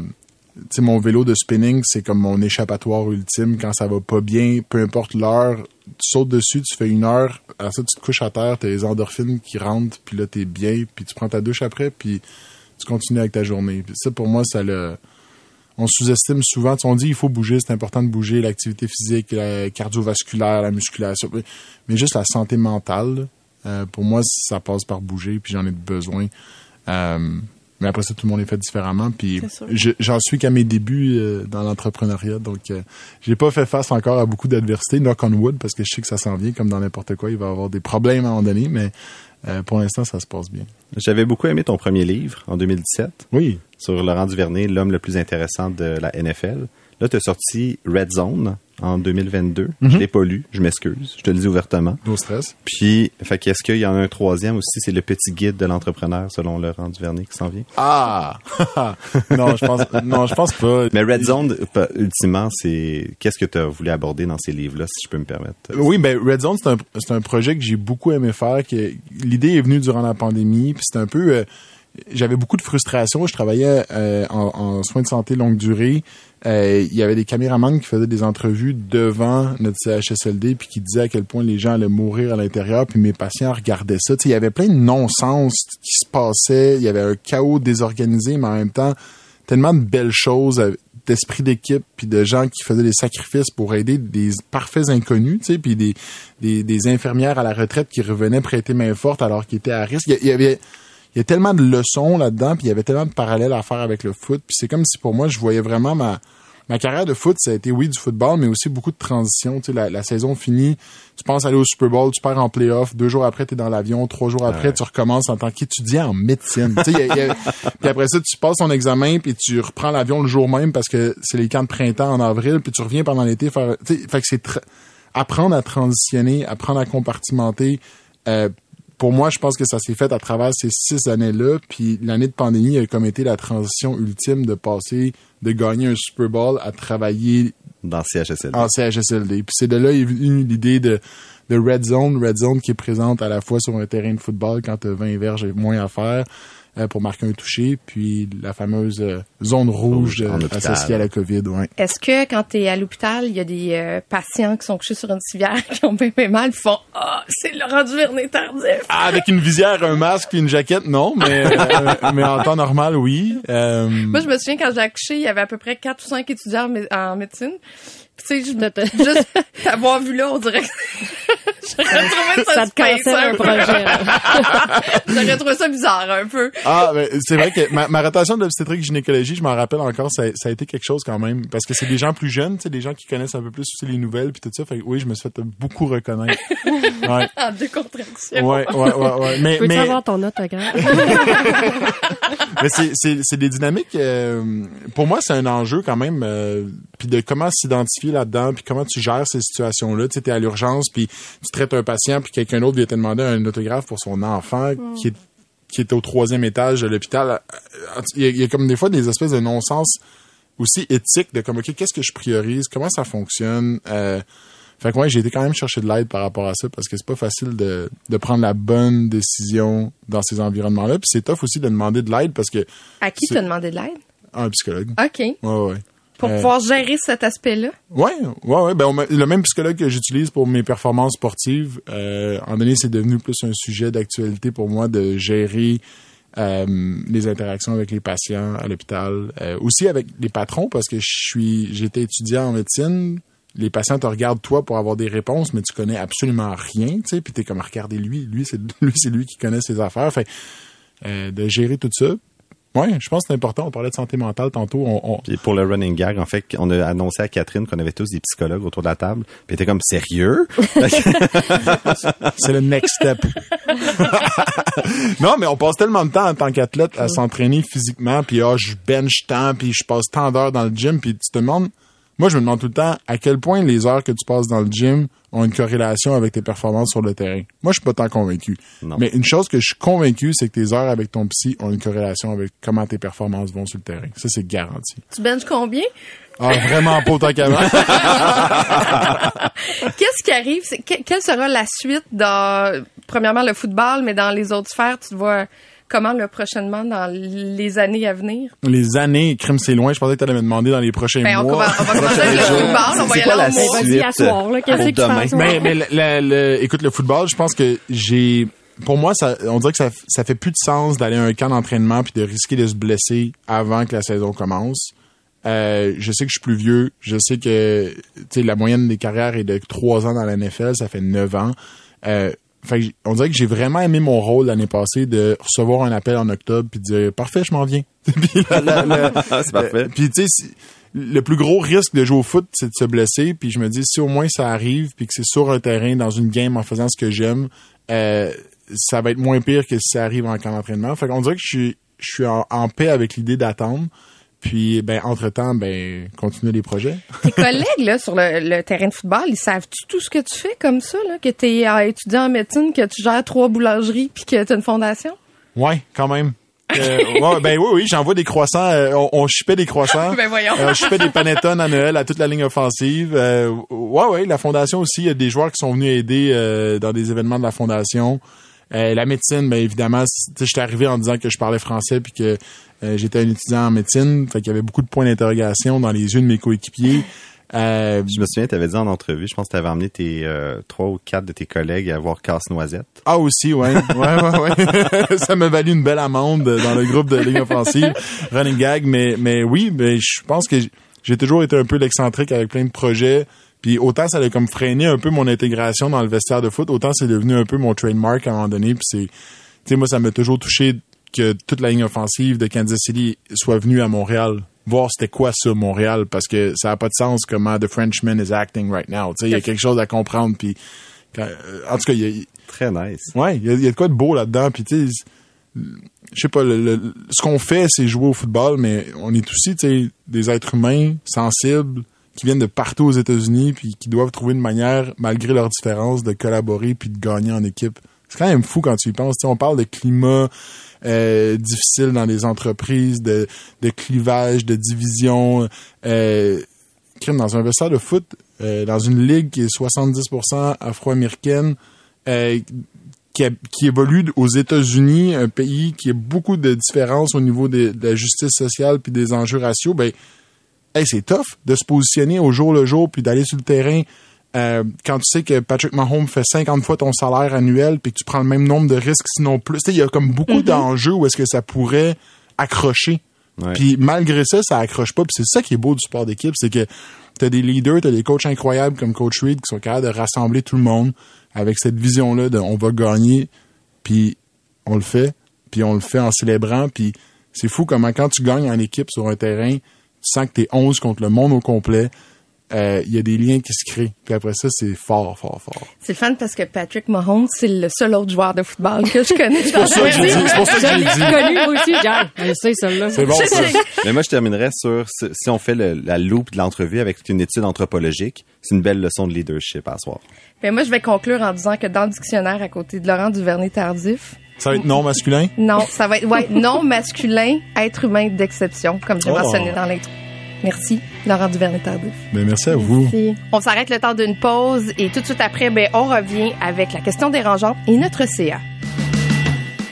mon vélo de spinning, c'est comme mon échappatoire ultime. Quand ça va pas bien, peu importe l'heure, tu sautes dessus, tu fais une heure, après ça, tu te couches à terre, t'as les endorphines qui rentrent, puis là, t'es bien, puis tu prends ta douche après, puis tu continues avec ta journée. Ça, pour moi, ça le... On sous-estime souvent. On dit il faut bouger, c'est important de bouger, l'activité physique, la cardiovasculaire, la musculation. Mais- juste la santé mentale, euh, pour moi, ça passe par bouger, puis j'en ai besoin. Euh, mais après ça, tout le monde est fait différemment. Puis j'en suis qu'à mes débuts euh, dans l'entrepreneuriat, donc euh, j'ai pas fait face encore à beaucoup d'adversités, knock on wood, parce que je sais que ça s'en vient, comme dans n'importe quoi, il va y avoir des problèmes à un moment donné, mais euh, pour l'instant, ça se passe bien. J'avais beaucoup aimé ton premier livre en 2017 Oui. sur Laurent Duvernay, l'homme le plus intéressant de la NFL. Là, tu as sorti Red Zone en 2022. Je l'ai pas lu, je m'excuse, je te le dis ouvertement. No stress. Puis, fait qu'est-ce qu'il y en a un troisième aussi, c'est le petit guide de l'entrepreneur selon Laurent Duvernay qui s'en vient. Ah! non, je pense, non, je pense pas. Mais Red Zone, pas- ultimement, c'est qu'est-ce que tu as voulu aborder dans ces livres-là, si je peux me permettre? Oui, ben Red Zone, c'est un, c'est un projet que j'ai beaucoup aimé faire. Que l'idée est venue durant la pandémie, puis c'était un peu. euh, j'avais beaucoup de frustration. Je travaillais euh, en, en soins de santé longue durée. Euh, Il y avait des caméramans qui faisaient des entrevues devant notre CHSLD puis qui disaient à quel point les gens allaient mourir à l'intérieur. Puis mes patients regardaient ça. Il y avait plein de non-sens qui se passaient. Il y avait un chaos désorganisé, mais en même temps tellement de belles choses euh, d'esprit d'équipe puis de gens qui faisaient des sacrifices pour aider des parfaits inconnus, tu sais, puis des, des, des infirmières à la retraite qui revenaient prêter main forte alors qu'ils étaient à risque. Il y avait il y a tellement de leçons là-dedans, puis il y avait tellement de parallèles à faire avec le foot, puis c'est comme si pour moi je voyais vraiment ma ma carrière de foot, ça a été oui du football, mais aussi beaucoup de transitions. Tu sais, la, la saison finie, tu penses aller au Super Bowl, tu perds en playoff, deux jours après, tu es dans l'avion, trois jours après, tu recommences en tant qu'étudiant en médecine. Tu sais, y a- y a- puis après ça, tu passes ton examen, puis tu reprends l'avion le jour même parce que c'est les camps de printemps en avril, puis tu reviens pendant l'été faire... Tu sais, fait que c'est apprendre à transitionner, apprendre à compartimenter. euh, pour moi, je pense que ça s'est fait à travers ces six années-là. Puis l'année de pandémie a comme été la transition ultime de passer de gagner un Super Bowl à travailler Dans CHSLD. en CHSLD. Puis c'est de là est venue l'idée de, de Red Zone. Red Zone qui est présente à la fois sur un terrain de football quand tu as 20 verges et moins à faire pour marquer un toucher, puis la fameuse euh, zone rouge, euh, associée à la COVID. Ouais. Est-ce que quand tu es à l'hôpital, il y a des euh, patients qui sont couchés sur une civière qui ont bien, bien mal, qui font Ah, c'est Laurent Duvernay tardif. Ah, avec une visière, un masque puis une jaquette, non, mais, euh, mais en temps normal, oui. Euh, Moi, je me souviens quand j'ai accouché, il y avait à peu près quatre ou cinq étudiants en, mé- en médecine. Tu sais, je- juste t'avoir vu là, on dirait que j'aurais trouvé ça, Ça te un un projet. J'aurais trouvé ça bizarre un peu. Ah, ben, c'est vrai que ma, ma rotation d'obstétrique gynécologie, je m'en rappelle encore, ça, ça a été quelque chose quand même, parce que c'est des gens plus jeunes, tu sais, des gens qui connaissent un peu plus aussi les nouvelles puis tout ça. Fait que oui, je me suis fait beaucoup reconnaître. Ouais, En décontraction. ouais, ouais, ouais. ouais. Mais, Peux-tu mais, avoir ton autographe? mais c'est, c'est, c'est des dynamiques. euh, pour moi, c'est un enjeu quand même. euh, puis de comment s'identifier là-dedans, puis comment tu gères ces situations-là. Tu sais, à l'urgence, puis tu traites un patient, puis quelqu'un d'autre vient te demander un autographe pour son enfant qui est qui est au troisième étage de l'hôpital. Il y, a, il y a comme des fois des espèces de non-sens aussi éthiques de comme ok qu'est-ce que je priorise, comment ça fonctionne? Euh, fait que ouais, j'ai été quand même chercher de l'aide par rapport à ça parce que c'est pas facile de, de prendre la bonne décision dans ces environnements-là. Puis c'est tough aussi de demander de l'aide parce que À qui t'as demandé de l'aide? ah, un psychologue. OK. Ouais, ouais. Pour Euh, pouvoir gérer cet aspect-là? Ouais, ouais, ouais. Ben, on le même psychologue que j'utilise pour mes performances sportives, euh, en donné, c'est devenu plus un sujet d'actualité pour moi de gérer euh, les interactions avec les patients à l'hôpital, euh, aussi avec les patrons parce que je suis, j'étais étudiant en médecine. Les patients te regardent toi pour avoir des réponses, mais tu connais absolument rien, tu sais. Puis t'es comme regardez lui, lui c'est lui c'est lui qui connaît ses affaires. Fait euh, de gérer tout ça. Ouais, je pense que c'est important. On parlait de santé mentale tantôt. On, on- Puis pour le running gag, en fait, on a annoncé à Catherine qu'on avait tous des psychologues autour de la table. Puis elle était comme sérieux? C'est le next step. non, mais on passe tellement de temps en tant qu'athlète à s'entraîner physiquement, puis ah, je bench tant, puis je passe tant d'heures dans le gym, puis tu te demandes, moi je me demande tout le temps à quel point les heures que tu passes dans le gym ont une corrélation avec tes performances sur le terrain. Moi, je suis pas tant convaincu. Non. Mais une chose que je suis convaincu, c'est que tes heures avec ton psy ont une corrélation avec comment tes performances vont sur le terrain. Ça, c'est garanti. Tu benches combien? Ah, vraiment pas autant qu'avant. Qu'est-ce qui arrive? Que- quelle sera la suite dans, premièrement, le football, mais dans les autres sphères, tu te vois comment, le prochainement, dans les années à venir? les années, crime c'est loin, je pensais que tu allais me demander dans les prochains Ben, on, mois. va, on va commencer avec le football, on va y aller la. Ben, Suite, à soir, là. Qu'est-ce pour que tu fais demain? à soir? Mais, mais le, le- le- écoute, le football, je pense que j'ai. Pour moi, ça, on dirait que ça, ça fait plus de sens d'aller à un camp d'entraînement puis de risquer de se blesser avant que la saison commence. Euh, je sais que je suis plus vieux. Je sais que tu sais, la moyenne des carrières est de trois ans dans la NFL. Ça fait neuf ans. Euh, fait que on dirait que j'ai vraiment aimé mon rôle l'année passée de recevoir un appel en octobre puis de dire parfait, je m'en viens. Puis là, c'est parfait. puis tu sais, le plus gros risque de jouer au foot, c'est de se blesser. Puis je me dis si au moins ça arrive puis que c'est sur un terrain dans une game en faisant ce que j'aime, euh, ça va être moins pire que si ça arrive en camp d'entraînement. Fait qu'on dirait que je suis je suis en, en paix avec l'idée d'attendre. Puis ben entre temps, ben continuer les projets. Tes collègues là sur le, le terrain de football, ils savent-tu tout ce que tu fais comme ça, là, que tu es étudiant en médecine, que tu gères trois boulangeries puis que tu as une fondation? Ouais, quand même. Euh, ouais, ben oui, oui, j'envoie des croissants. euh, on, on chipait des croissants. Ben voyons. Euh, je fais des panettone à Noël à toute la ligne offensive. Euh, ouais, ouais, la fondation aussi, il y a des joueurs qui sont venus aider euh, dans des événements de la fondation. Euh, la médecine, ben évidemment, j'étais arrivé en disant que je parlais français puis que euh, j'étais un étudiant en médecine, fait qu'il y avait beaucoup de points d'interrogation dans les yeux de mes coéquipiers. Euh, Je me souviens, tu avais dit en entrevue, je pense que tu avais emmené tes trois ou quatre de tes collègues à voir Casse-Noisette. Ah aussi, ouais. Ouais, ouais, ouais. ça m'a valu une belle amende dans le groupe de ligne offensive, running gag, mais mais oui, je pense que j'ai toujours été un peu l'excentrique avec plein de projets. Puis autant ça a comme freiné un peu mon intégration dans le vestiaire de foot, autant c'est devenu un peu mon trademark à un moment donné. Puis c'est, tu sais, moi ça m'a toujours touché que toute la ligne offensive de Kansas City soit venue à Montréal voir c'était quoi ça Montréal parce que ça a pas de sens comment The Frenchman is acting right now. Tu sais, il y a quelque chose à comprendre. Puis quand- euh, en tout cas, il y a, Très nice. Ouais, il y, a- il y a de quoi de beau là-dedans. Puis tu sais, je sais pas, le- le- ce qu'on fait, c'est jouer au football, mais on est aussi, tu sais, des êtres humains sensibles qui viennent de partout aux États-Unis, puis qui doivent trouver une manière, malgré leurs différences, de collaborer puis de gagner en équipe. C'est quand même fou quand tu y penses. Tu sais, on parle de climat euh, difficile dans les entreprises, de, de clivage, de division. Euh, dans un vestiaire de foot, euh, dans une ligue qui est 70% afro-américaine, euh, qui, qui évolue aux États-Unis, un pays qui a beaucoup de différences au niveau de, de la justice sociale puis des enjeux raciaux, ben, hey, c'est tough de se positionner au jour le jour puis d'aller sur le terrain euh, quand tu sais que Patrick Mahomes fait 50 fois ton salaire annuel puis que tu prends le même nombre de risques sinon plus. Tu sais, il y a comme beaucoup d'enjeux où est-ce que ça pourrait accrocher. Puis malgré ça, ça accroche pas. Puis c'est ça qui est beau du sport d'équipe, c'est que t'as des leaders, t'as des coachs incroyables comme Coach Reed qui sont capables de rassembler tout le monde avec cette vision-là de on va gagner, puis on le fait, puis on le fait en célébrant. Puis c'est fou comment quand tu gagnes en équipe sur un terrain, tu sens que t'es 11 contre le monde au complet. euh, Il y a des liens qui se créent. Puis après ça, c'est fort, fort, fort. C'est le fun parce que Patrick Mahomes, c'est le seul autre joueur de football que je connais. C'est pour ça que j'ai dit- c'est pour ça que Je j'ai l'ai dit. connu, moi aussi. Genre, je sais, celle-là. C'est bon, ça. Mais moi, je terminerais sur si on fait le- la loupe de l'entrevue avec une étude anthropologique, c'est une belle leçon de leadership à soir. Ben, moi, je vais conclure en disant que dans le dictionnaire, à côté de Laurent Duvernay-Tardif, Ça va être non masculin? non, ça va être, ouais, non masculin, être humain d'exception, comme j'ai Oh. mentionné dans l'intro. Merci, Laurent Duvernay-Tardif. Ben, merci à vous. On s'arrête le temps d'une pause et tout de suite après, ben, on revient avec la question dérangeante et notre CA.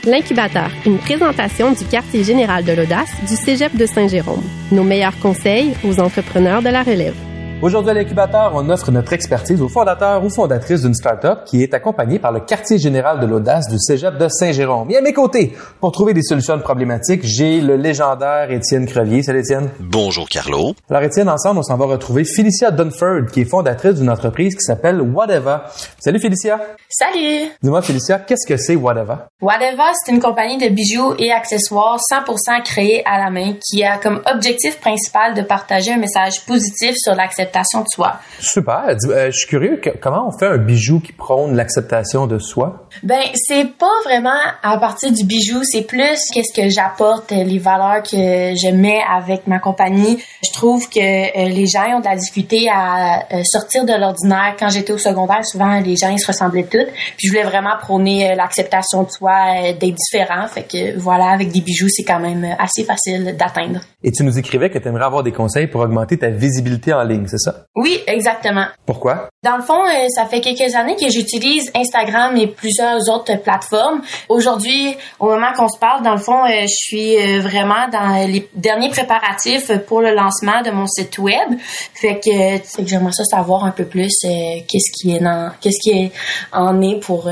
L'incubateur, une présentation du quartier général de l'audace du Cégep de Saint-Jérôme. Nos meilleurs conseils aux entrepreneurs de la relève. Aujourd'hui à l'incubateur, on offre notre expertise aux fondateurs ou fondatrices d'une start-up qui est accompagnée par le quartier général de l'audace du Cégep de Saint-Jérôme. Et à mes côtés, pour trouver des solutions à une problématique, j'ai le légendaire Étienne Crevier. Salut Étienne. Bonjour Carlo. Alors Étienne, ensemble, on s'en va retrouver Felicia Dunford, qui est fondatrice d'une entreprise qui s'appelle Whatever. Salut Felicia. Salut! Dis-moi Felicia, qu'est-ce que c'est Whatever? Whatever, c'est une compagnie de bijoux et accessoires 100% créée à la main qui a comme objectif principal de partager un message positif sur l'acceptation de soi. Super. Euh, je suis curieux, comment on fait un bijou qui prône l'acceptation de soi? Ben, c'est pas vraiment à partir du bijou, c'est plus qu'est-ce que j'apporte, euh, les valeurs que je mets avec ma compagnie. Je trouve que euh, les gens ont de la difficulté à sortir de l'ordinaire. Quand j'étais au secondaire, souvent les gens ils se ressemblaient tous. Puis je voulais vraiment prôner l'acceptation de soi, d'être différent. Fait que voilà, avec des bijoux, c'est quand même assez facile d'atteindre. Et tu nous écrivais que tu aimerais avoir des conseils pour augmenter ta visibilité en ligne, c'est ça? Oui, exactement. Pourquoi? Dans le fond, euh, ça fait quelques années que j'utilise Instagram et plusieurs autres plateformes. Aujourd'hui, au moment qu'on se parle, dans le fond, euh, je suis euh, vraiment dans les derniers préparatifs pour le lancement de mon site web. Fait que, fait que j'aimerais ça savoir un peu plus qu'est-ce qui est en, qu'est-ce qui est en est pour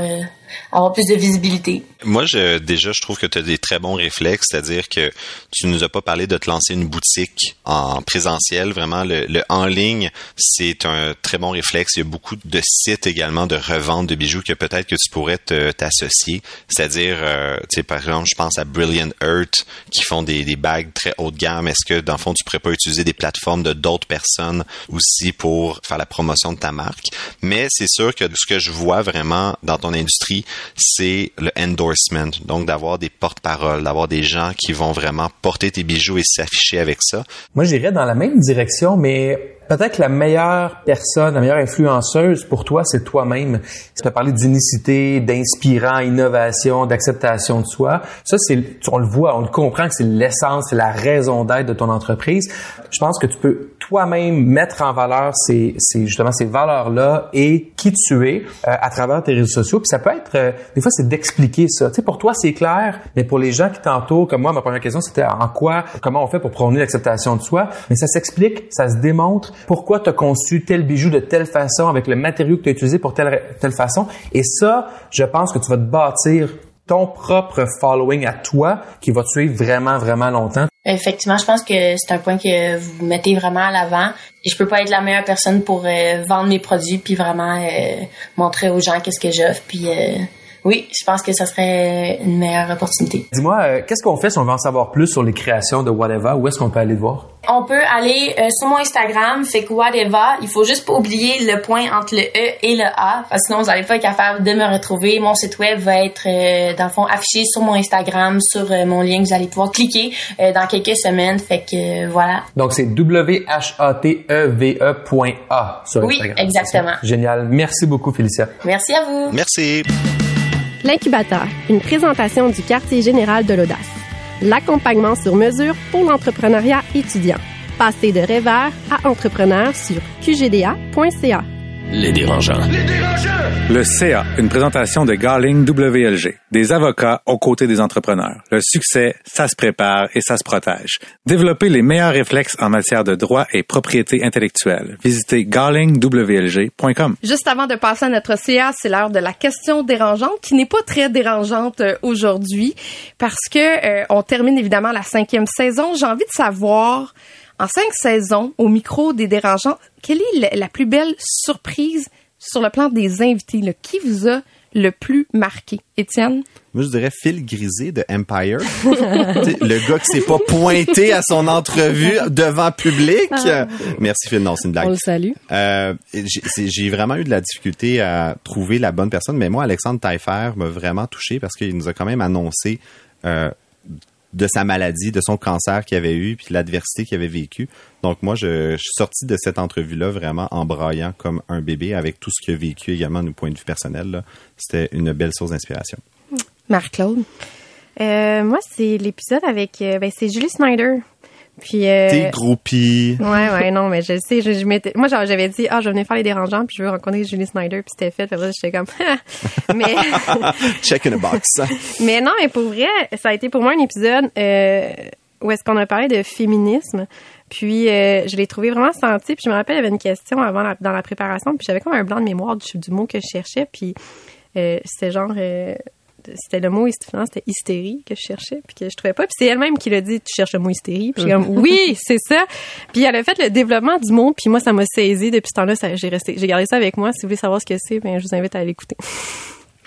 avoir plus de visibilité. Moi, je, déjà, je trouve que tu as des très bons réflexes, c'est-à-dire que tu nous as pas parlé de te lancer une boutique en présentiel. Vraiment, le, le en ligne, c'est un très bon réflexe. Il y a beaucoup de sites également de revente de bijoux que peut-être que tu pourrais t'associer. C'est-à-dire, euh, tu sais, par exemple, je pense à Brilliant Earth qui font des, des bagues très haut de gamme. Est-ce que, dans le fond, tu pourrais pas utiliser des plateformes de d'autres personnes aussi pour faire la promotion de ta marque? Mais c'est sûr que ce que je vois vraiment dans ton industrie, c'est le endorsement. Donc, d'avoir des porte-paroles, d'avoir des gens qui vont vraiment porter tes bijoux et s'afficher avec ça. Moi, j'irais dans la même direction, mais peut-être que la meilleure personne, la meilleure influenceuse pour toi, c'est toi-même. Tu peux parler d'unicité, d'inspirant, innovation, d'acceptation de soi. Ça, c'est, on le voit, on le comprend que c'est l'essence, c'est la raison d'être de ton entreprise. Je pense que tu peux toi-même mettre en valeur ces, ces justement ces valeurs-là et qui tu es euh, à travers tes réseaux sociaux. Puis ça peut être, euh, des fois, c'est d'expliquer ça. Tu sais, pour toi, c'est clair, mais pour les gens qui t'entourent, comme moi, ma première question, c'était en quoi, comment on fait pour prôner l'acceptation de soi? Mais ça s'explique, ça se démontre. Pourquoi tu as conçu tel bijou de telle façon, avec le matériau que tu as utilisé pour telle, telle façon? Et ça, je pense que tu vas te bâtir ton propre following à toi qui va te suivre vraiment, vraiment longtemps. Effectivement, je pense que c'est un point que vous mettez vraiment à l'avant. Je peux pas être la meilleure personne pour euh, vendre mes produits puis vraiment euh, montrer aux gens qu'est-ce que j'offre puis euh, oui, je pense que ça serait une meilleure opportunité. Dis-moi, euh, qu'est-ce qu'on fait si on veut en savoir plus sur les créations de Whatever? Où est-ce qu'on peut aller le voir? On peut aller euh, sur mon Instagram, fait que Whatever. Il faut juste pas oublier le point entre le E et le A, parce que sinon vous n'allez pas être capable de me retrouver. Mon site web va être, euh, dans le fond, affiché sur mon Instagram, sur mon lien que vous allez pouvoir cliquer dans quelques semaines. Fait que voilà. Donc c'est W-H-A-T-E-V-E.A sur oui, Instagram. Oui, exactement. Génial. Merci beaucoup, Félicia. Merci à vous. Merci. L'incubateur, une présentation du quartier général de l'audace. L'accompagnement sur mesure pour l'entrepreneuriat étudiant. Passez de rêveur à entrepreneur sur qgda.ca. Les dérangeants. Les dérangeants! Le CA, une présentation de Garling WLG. Des avocats aux côtés des entrepreneurs. Le succès, ça se prépare et ça se protège. Développez les meilleurs réflexes en matière de droit et propriété intellectuelle. Visitez garlingwlg.com. Juste avant de passer à notre CA, c'est l'heure de la question dérangeante, qui n'est pas très dérangeante euh, aujourd'hui, parce que euh, on termine évidemment la cinquième saison. J'ai envie de savoir en cinq saisons, au micro des dérangeants, quelle est la plus belle surprise sur le plan des invités? Là? Qui vous a le plus marqué? Étienne? Moi, je dirais Phil Grisé de Empire. le gars qui s'est pas pointé à son entrevue devant public. Ah. Merci Phil. Non, c'est une blague. On le salue. Euh, j'ai vraiment eu de la difficulté à trouver la bonne personne, mais moi, Alexandre Taillefer m'a vraiment touché parce qu'il nous a quand même annoncé euh, de sa maladie, de son cancer qu'il avait eu, puis l'adversité qu'il avait vécu. Donc moi, je, suis sorti de cette entrevue-là vraiment en braillant comme un bébé avec tout ce qu'il a vécu également du point de vue personnel. C'était une belle source d'inspiration. Marc-Claude? Euh, moi, c'est l'épisode avec... Euh, ben, c'est Julie Snyder. Puis euh, T'es groupie. Ouais, ouais, non, mais je sais, je, je m'étais, moi j'avais dit ah je venais faire les dérangeants puis je veux rencontrer Julie Snyder puis c'était fait, puis après j'étais comme mais check in a box. mais non, mais pour vrai, ça a été pour moi un épisode euh, où est-ce qu'on a parlé de féminisme. Puis euh, je l'ai trouvé vraiment senti. Puis je me rappelle, il y avait une question avant dans la préparation. Puis j'avais comme un blanc de mémoire du, du mot que je cherchais. Puis euh, c'était genre euh, c'était le mot c'était hystérie que je cherchais puis que je trouvais pas puis c'est elle-même qui l'a dit tu cherches le mot hystérie puis comme oui c'est ça puis elle a fait le développement du mot puis moi ça m'a saisi depuis ce temps-là j'ai resté j'ai gardé ça avec moi si vous voulez savoir ce que c'est ben je vous invite à l'écouter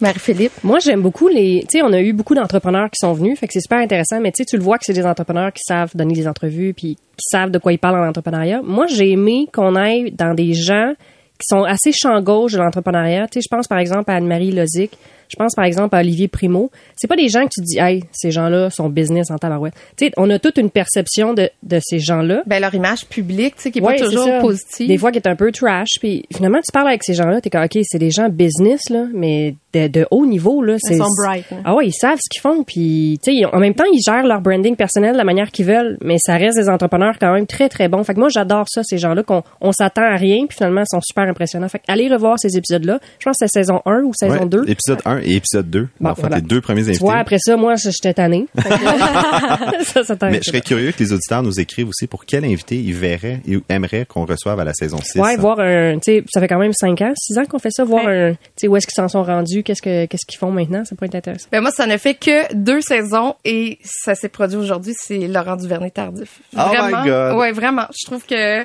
Marie-Philippe, moi j'aime beaucoup les, tu sais, on a eu beaucoup d'entrepreneurs qui sont venus, fait que c'est super intéressant, mais tu sais, tu le vois que c'est des entrepreneurs qui savent donner des entrevues puis qui savent de quoi ils parlent en entrepreneuriat. Moi, j'ai aimé qu'on aille dans des gens qui sont assez champ gauche de l'entrepreneuriat. Tu sais, je pense par exemple à Anne-Marie Lozic, je pense par exemple à Olivier Primo. C'est pas des gens que tu dis, hey, ces gens-là sont business en tabarouette. Tu sais, on a toute une perception de, de ces gens-là. Ben leur image publique, tu sais, qui est pas toujours positive. Des fois, qui est un peu trash. Puis finalement, tu parles avec ces gens-là, t'es comme, ok, c'est des gens business là, mais de, de haut niveau là. Ils sont bright. Hein. Ah ouais, ils savent ce qu'ils font. Puis tu sais, en même temps, ils gèrent leur branding personnel de la manière qu'ils veulent, mais ça reste des entrepreneurs quand même très très bons. Fait que moi, j'adore ça, ces gens-là qu'on on s'attend à rien, puis finalement, ils sont super impressionnants. Fait que allez revoir ces épisodes-là. Je pense que c'est saison 1 ou saison 2. Épisode 1 1 et épisode 2. Bon, en fait, voilà. les deux premiers Tu invités. vois, après ça, moi, j'étais que- ça, ça Mais je serais curieux que les auditeurs nous écrivent aussi pour quel invité ils verraient et aimeraient qu'on reçoive à la saison 6. Ouais, voir un, tu sais, ça fait quand même 5 ans, 6 ans qu'on fait ça, voir un, tu sais, où est-ce qu'ils s'en sont rendus, qu'est-ce que, qu'est-ce qu'ils font maintenant, ça pourrait être intéressant. Ben moi, ça ne fait que deux saisons et ça s'est produit aujourd'hui. C'est Laurent Duvernay tardif. Oh my vraiment, God. Ouais, vraiment. Je trouve que,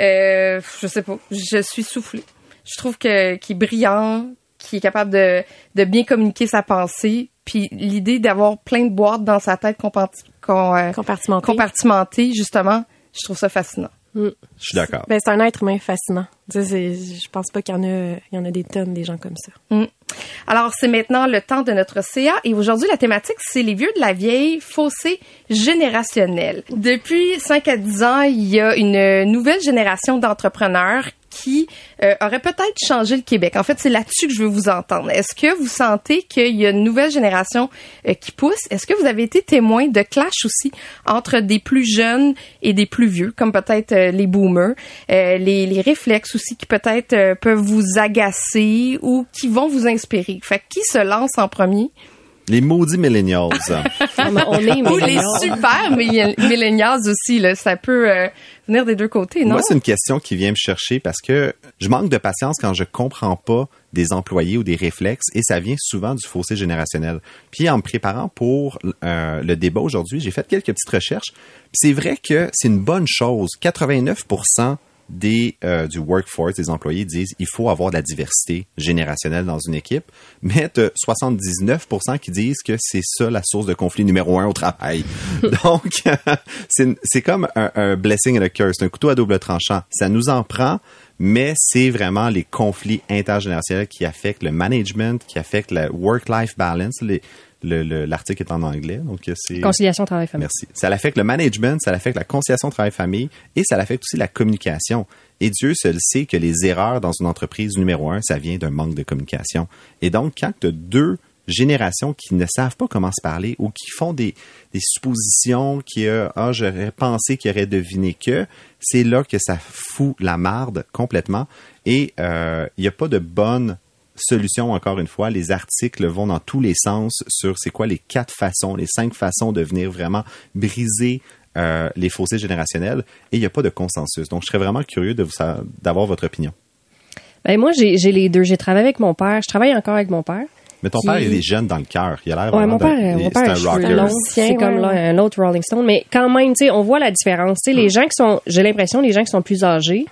euh, je sais pas, je suis soufflée. Je trouve que qu'il est brillant, qu'il est capable de, de bien communiquer sa pensée. Puis l'idée d'avoir plein de boîtes dans sa tête comparti- euh, Compartimenté. compartimentées, justement, je trouve ça fascinant. Je suis d'accord. Ben, c'est un être humain fascinant. Tu sais, c'est- je pense pas qu'il y en a, il y en a des tonnes des gens comme ça. Alors, c'est maintenant le temps de notre CA et aujourd'hui, la thématique, c'est les vieux de la vieille, fossé générationnel. Depuis 5 à 10 ans, il y a une nouvelle génération d'entrepreneurs qui euh, aurait peut-être changé le Québec. En fait, c'est là-dessus que je veux vous entendre. Est-ce que vous sentez qu'il y a une nouvelle génération euh, qui pousse? Est-ce que vous avez été témoin de clash aussi entre des plus jeunes et des plus vieux, comme peut-être euh, les boomers, euh, les, les réflexes aussi qui peut-être euh, peuvent vous agacer ou qui vont vous inspirer? Fait qui se lance en premier? Les maudits millennials. On est Ou les super millen- millennials aussi, là. Ça peut euh, venir des deux côtés, non? Moi, c'est une question qui vient me chercher parce que je manque de patience quand je comprends pas des employés ou des réflexes et ça vient souvent du fossé générationnel. Puis en me préparant pour euh, le débat aujourd'hui, j'ai fait quelques petites recherches. Puis c'est vrai que c'est une bonne chose. 89% des euh, du workforce, des employés disent il faut avoir de la diversité générationnelle dans une équipe, mais t'as 79% qui disent que c'est ça la source de conflit numéro un au travail. Donc c'est comme un, un blessing and a curse, un couteau à double tranchant. Ça nous en prend, mais c'est vraiment les conflits intergénérationnels qui affectent le management, qui affectent la work-life balance. Les- le- le- L'article est en anglais, donc c'est Conciliation travail-famille. Merci. Ça affecte le management, ça affecte la conciliation travail-famille et ça affecte aussi la communication. Et Dieu seul sait que les erreurs dans une entreprise numéro un, ça vient d'un manque de communication. Et donc, quand tu as deux générations qui ne savent pas comment se parler ou qui font des, des suppositions, qui euh, ah j'aurais pensé qu'ils auraient deviné que, c'est là que ça fout la marde complètement. Et euh, il n'y a pas de bonne solution, encore une fois. Les articles vont dans tous les sens sur c'est quoi les quatre façons, les cinq façons de venir vraiment briser euh, les fossés générationnels et il n'y a pas de consensus. Donc, je serais vraiment curieux de vous sa- d'avoir votre opinion. Ben, moi, j'ai les deux. J'ai travaillé avec mon père. Je travaille encore avec mon père. Mais ton Qui- père, il est jeune dans le cœur. Il a l'air Ouais, vraiment mon père, d'un- mon c'est un rocker. c'est comme ouais, un autre Rolling Stone, mais quand même, tu sais, on voit la différence. Tu sais, les gens qui sont, j'ai l'impression, les gens qui sont plus âgés,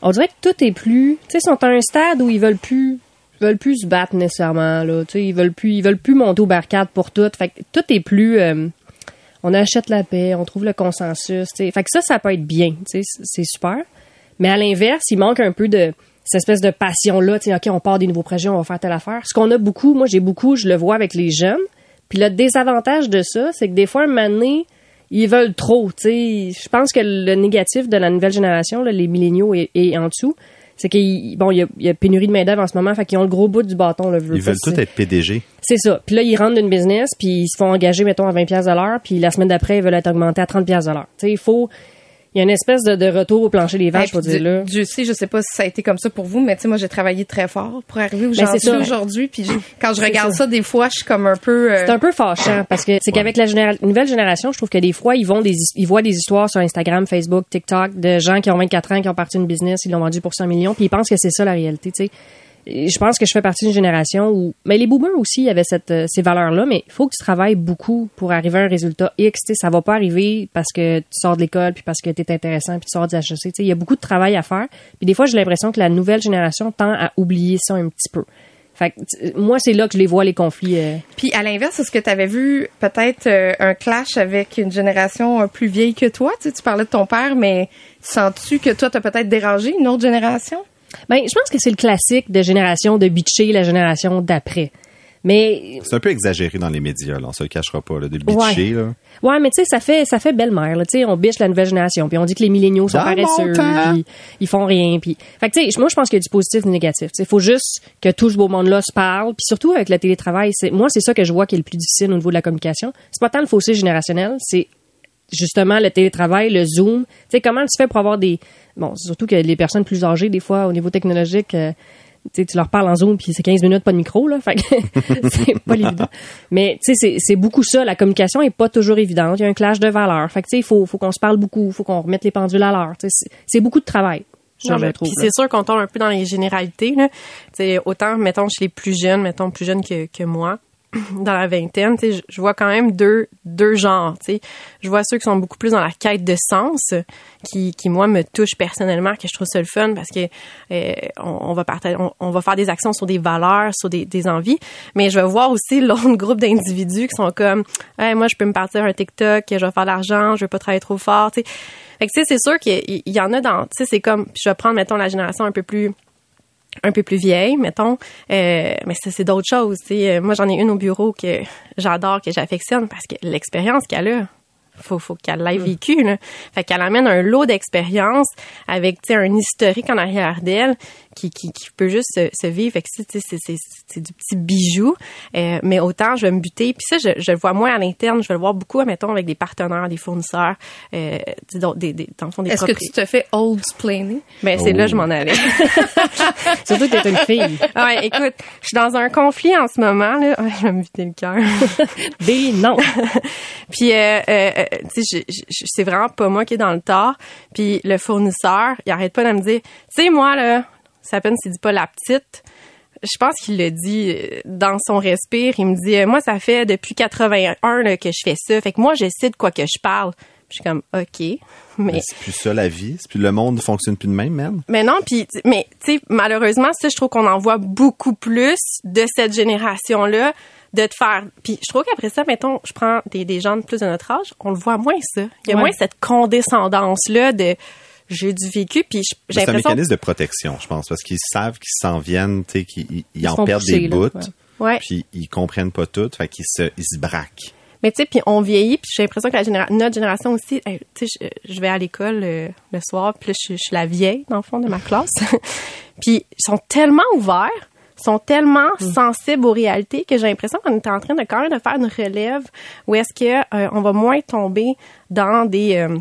on dirait que tout est plus, tu sais, sont à un stade où ils veulent plus, veulent plus se battre nécessairement là. Tu sais, ils veulent plus, ils veulent plus monter aux barricades pour tout. Fait que tout est plus, euh, on achète la paix, on trouve le consensus. Tu sais, fait que ça, ça peut être bien. Tu sais, c'est- super. Mais à l'inverse, il manque un peu de cette espèce de passion-là. Tu sais, OK, on part des nouveaux projets, on va faire telle affaire. Ce qu'on a beaucoup, moi, j'ai beaucoup, je le vois avec les jeunes. Puis le désavantage de ça, c'est que des fois, un moment donné, ils veulent trop. Tu sais, je pense que le négatif de la nouvelle génération, là, les milléniaux et, et en dessous, c'est qu'il bon, il y a, il y a pénurie de main-d'œuvre en ce moment, fait qu'ils ont le gros bout du bâton. Là, Ils veulent tous être PDG. c'est ça. Puis là, ils rentrent d'une business, puis ils se font engager, mettons, à 20 pièces de l'heure, puis la semaine d'après, ils veulent être augmentés à 30 pièces de l'heure. Tu sais, il faut... Il y a une espèce de, de retour au plancher des vaches, puis dire, là. Dieu, sait, je sais pas si ça a été comme ça pour vous, mais tu sais, moi, j'ai travaillé très fort pour arriver où j'en suis aujourd'hui. Puis quand je regarde ça. ça. des fois, je suis comme un peu. euh, C'est un peu fâchant parce que c'est qu'avec la généra- nouvelle génération, je trouve que des fois ils vont des ils voient des histoires sur Instagram, Facebook, TikTok de gens qui ont 24 ans qui ont parti une business, ils l'ont vendu pour 100 millions, puis ils pensent que c'est ça la réalité, tu sais. Je pense que je fais partie d'une génération où mais les boomers aussi avaient cette euh, ces valeurs-là, mais il faut que tu travailles beaucoup pour arriver à un résultat X, tu sais, ça va pas arriver parce que tu sors de l'école puis parce que tu es intéressant puis tu sors du HEC, il y a beaucoup de travail à faire. Puis des fois, j'ai l'impression que la nouvelle génération tend à oublier ça un petit peu. Fait que, moi, c'est là que je les vois les conflits euh, Puis à l'inverse, est-ce que tu avais vu peut-être euh, un clash avec une génération plus vieille que toi? Tu, tu parlais de ton père, mais sens-tu que toi, tu as peut-être dérangé une autre génération? Ben, je pense que c'est le classique de génération de bitcher la génération d'après. Mais C'est un peu exagéré dans les médias, là. On se le cachera pas, là. De bitcher, là. ouais, mais tu sais, ça fait ça fait belle-mère. là. Tu sais, on biche la nouvelle génération, puis on dit que les milléniaux sont Dans paresseux, puis ils font rien, puis. Fait tu sais, moi je pense qu'il y a du positif et du négatif. Il faut juste que tout ce beau monde-là se parle, puis surtout avec le télétravail. C'est moi c'est ça que je vois qui est le plus difficile au niveau de la communication. C'est pas tant le fossé générationnel, c'est justement le télétravail, le Zoom. Tu sais, comment tu fais pour avoir des... Bon, surtout que les personnes plus âgées, des fois, au niveau technologique, euh, tu leur parles en Zoom puis c'est 15 minutes pas de micro là, fait que c'est pas évident. Mais tu sais c'est c'est beaucoup ça, la communication est pas toujours évidente, il y a un clash de valeurs. Fait que tu sais il faut faut qu'on se parle beaucoup, faut qu'on remette les pendules à l'heure, c'est- beaucoup de travail. Ça, Non, je mais trouve. Puis c'est sûr qu'on tombe un peu dans les généralités. Là. T'sais, autant, mettons, chez les plus jeunes, mettons, plus jeunes que, que moi, dans la vingtaine, je- je vois quand même deux, deux genres. tu sais. Je vois ceux qui sont beaucoup plus dans la quête de sens, qui, qui moi, me touchent personnellement, que je trouve ça le fun parce que euh, on, va partager, on, va faire des actions sur des valeurs, sur des, des envies. Mais je vais voir aussi l'autre groupe d'individus qui sont comme, hey, moi, je peux me partir un TikTok, je vais faire de l'argent, je vais pas travailler trop fort. Fait que tu sais, c'est sûr qu'il y- en a dans, tu sais, c'est comme, je vais prendre, mettons, la génération un peu plus un peu plus vieille, mettons. Euh, mais ça, c'est d'autres choses. tu sais. Euh, Moi, j'en ai une au bureau que j'adore, que j'affectionne parce que l'expérience qu'elle a, faut, faut qu'elle l'ait vécue. Là. Fait qu'elle amène un lot d'expérience avec tu sais, un historique en arrière d'elle qui, qui, qui peut juste se, se vivre. Fait que c'est, c'est, c'est du petit bijou. Euh, mais autant, je vais me buter. Puis ça, je, je le vois moins à l'interne. Je vais le voir beaucoup, mettons, avec des partenaires, des fournisseurs, euh, donc, des, des, dans le fond, des Est-ce que tu te fais old splaining? Ben, c'est là Oh. je m'en allais. Surtout que t'es une fille. Ah ouais, écoute, je suis dans un conflit en ce moment là. Ouais, je vais me vider le cœur. B, non. Puis euh, euh, euh, tu sais, c'est vraiment pas moi qui est dans le tort. Puis le fournisseur, il arrête pas de me dire, tu sais moi là, ça peine s'il dit pas la petite. Je pense qu'il le dit euh, dans son respire. Il me dit, euh, moi ça fait depuis 81 là, que je fais ça. Fait que moi je sais de quoi que je parle. Puis je suis comme, ok, mais Mais c'est plus ça la vie. C'est plus le monde ne fonctionne plus de même, man. Mais non, puis mais tu sais malheureusement ça je trouve qu'on en voit beaucoup plus de cette génération là de te faire puis je trouve qu'après ça mettons je prends des, des gens de plus de notre âge, on le voit moins ça. Il y a Ouais. moins cette condescendance là de j'ai du vécu puis C'est un mécanisme de protection, je pense, parce qu'ils savent qu'ils s'en viennent, tu sais, qu'ils ils- en perdent des bouts, ouais. puis ils comprennent pas tout, fait qu'ils se, ils se braquent. Mais tu sais, puis on vieillit, puis j'ai l'impression que la généra- notre génération aussi, hey, tu sais, je, je vais à l'école euh, le soir, puis là, je, je suis la vieille, dans le fond, de ma classe. puis ils sont tellement ouverts, sont tellement sensibles aux réalités que j'ai l'impression qu'on est en train de quand même de faire une relève où est-ce que euh, on va moins tomber dans des... euh,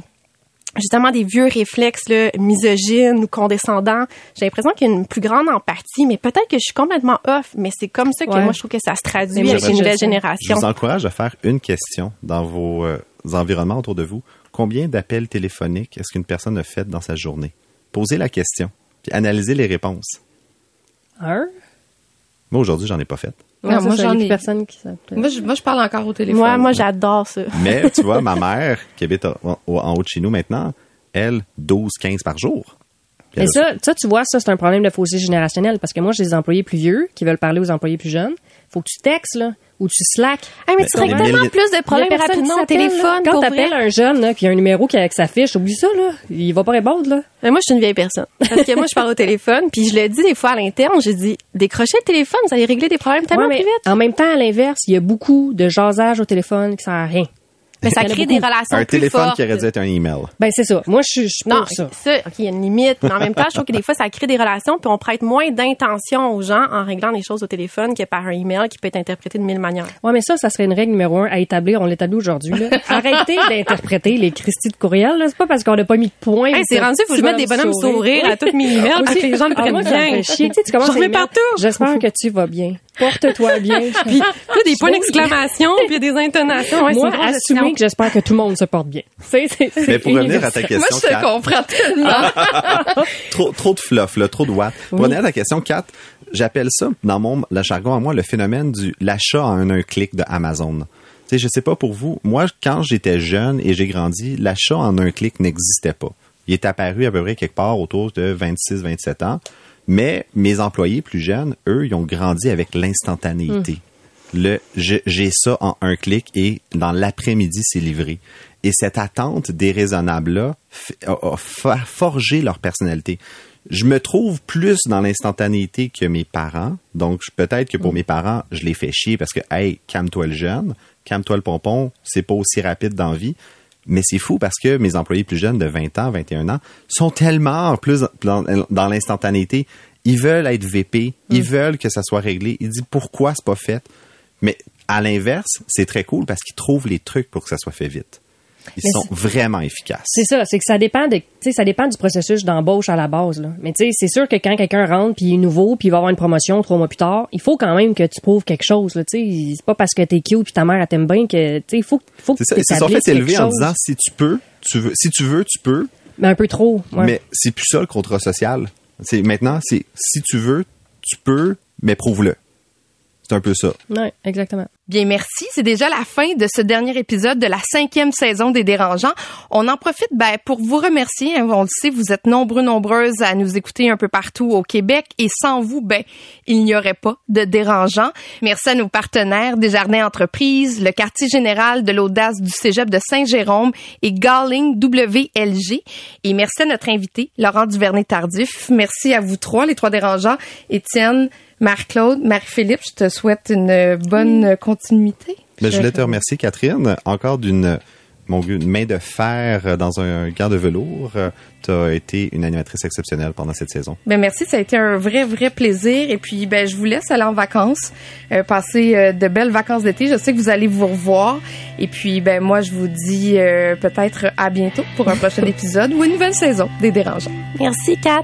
justement des vieux réflexes là, misogynes ou condescendants. J'ai l'impression qu'il y a une plus grande empathie, mais peut-être que je suis complètement off, mais c'est comme ça que Ouais. moi je trouve que ça se traduit Mais avec une je- nouvelle je- Je génération. vous encourage à faire une question dans vos euh, environnements autour de vous. Combien d'appels téléphoniques est-ce qu'une personne a fait dans sa journée? Posez la question, puis analysez les réponses. Un? Moi, aujourd'hui, j'en ai pas fait. Ouais, Non, ça, moi, j'en ai- personne qui s'appelle. Moi je, moi, je parle encore au téléphone. Moi, moi, j'adore ça. Mais tu vois, ma mère, qui habite en, en haut de chez nous maintenant, elle, 12, 15 par jour. A- ça, ça, tu vois, ça, c'est un problème de fossé générationnel parce que moi, j'ai des employés plus vieux qui veulent parler aux employés plus jeunes. Faut que tu textes, là, ou tu slack. Ah, mais Mais tu règles les tellement plus de problèmes rapidement au là. téléphone. Quand t'appelles un jeune, là, qui a un numéro qui avec sa fiche, oublie ça, là. Il va pas répondre, là. Mais moi, je suis une vieille personne. Parce que moi, je parle au téléphone, puis je le dis des fois à l'interne, je dis, décrochez le téléphone, vous allez régler des problèmes tellement Ouais, mais plus vite. En même temps, à l'inverse, il y a beaucoup de jasage au téléphone qui sert à rien. Mais ça crée des relations un plus téléphone fortes. qui aurait dû être un email. Ben, c'est ça. Moi, je suis Non, pour ça. ça, OK, il y a une limite. Mais en même temps, je trouve que des fois, ça crée des relations, puis on prête moins d'intention aux gens en réglant des choses au téléphone que par un email qui peut être interprété de mille manières. Ouais, mais ça, ça serait une règle numéro un à établir. On l'établit aujourd'hui. Arrêtez d'interpréter les Christie de courriel. C'est pas parce qu'on n'a pas mis de point. Hey, c'est rendu, faut que je mette des bonhommes sourires à toutes mes emails, parce que les gens le Ah, prennent bien. fait chier. Tu sais, tu commences les partout. J'espère que tu vas bien. Porte-toi bien. Puis, là, des points d'exclamation, puis des intonations. Ouais, Moi, assumer que j'espère que tout le monde se porte bien. C'est, c'est, c'est Mais pour revenir à ta universel. Moi, question, je te Kat, comprends tellement. trop, trop de fluff, là, trop de watts. Pour revenir à ta question 4, j'appelle ça, dans mon le jargon à moi, le phénomène du l'achat en un clic de Amazon. Tu sais, je sais pas pour vous, moi, quand j'étais jeune et j'ai grandi, l'achat en un clic n'existait pas. Il est apparu à peu près quelque part autour de 26, 27 ans. Mais mes employés plus jeunes, eux, ils ont grandi avec l'instantanéité. Le je- j'ai ça en un clic et dans l'après-midi, c'est livré. Et cette attente déraisonnable-là a, forgé leur personnalité. Je me trouve plus dans l'instantanéité que mes parents. Donc, peut-être que pour mes parents, je les fais chier parce que, hey, calme-toi le jeune, calme-toi le pompon, c'est pas aussi rapide dans vie. Mais c'est fou parce que mes employés plus jeunes de 20 ans, 21 ans, sont tellement en plus dans, dans l'instantanéité. Ils veulent être VP, ils veulent que ça soit réglé. Ils disent pourquoi c'est pas fait. Mais à l'inverse, c'est très cool parce qu'ils trouvent les trucs pour que ça soit fait vite. Ils Mais sont c'est- vraiment efficaces. C'est ça, c'est que ça dépend de, tu sais, ça dépend du processus d'embauche à la base, là. Mais tu sais, c'est sûr que quand quelqu'un rentre puis il est nouveau puis il va avoir une promotion trois mois plus tard, il faut quand même que tu prouves quelque chose, là. Tu sais, c'est pas parce que t'es cute puis ta mère elle t'aime bien que, tu sais, il faut, faut que C'est ça. Ils se sont t'établisses fait élever quelque en disant si tu peux, tu veux. Si tu veux, tu peux. Mais un peu trop, ouais. Mais c'est plus ça le contrat social. C'est maintenant, c'est si tu veux, tu peux, mais prouve-le. C'est un peu ça. Ouais, exactement. Bien, merci. C'est déjà la fin de ce dernier épisode de la cinquième saison des Dérangeants. On en profite ben, pour vous remercier. hein. On le sait, vous êtes nombreux, nombreuses à nous écouter un peu partout au Québec. Et sans vous, ben, il n'y aurait pas de Dérangeants. Merci à nos partenaires Desjardins Entreprises, le quartier général de l'audace du Cégep de Saint-Jérôme et Garling WLG. Et merci à notre invité, Laurent Duvernay-Tardif. Merci à vous trois, les trois Dérangeants. Étienne, Marie-Claude, Marie-Philippe, je te souhaite une bonne continuité. Mais je voulais te remercier, Catherine, encore d'une mon Dieu, une main de fer dans un gant de velours. Tu as été une animatrice exceptionnelle pendant cette saison. Ben merci, ça a été un vrai vrai plaisir et puis ben je vous laisse aller en vacances, euh, passer euh, de belles vacances d'été. Je sais que vous allez vous revoir et puis ben moi je vous dis euh, peut-être à bientôt pour un prochain épisode ou une nouvelle saison des dérangeants. Merci, Kat.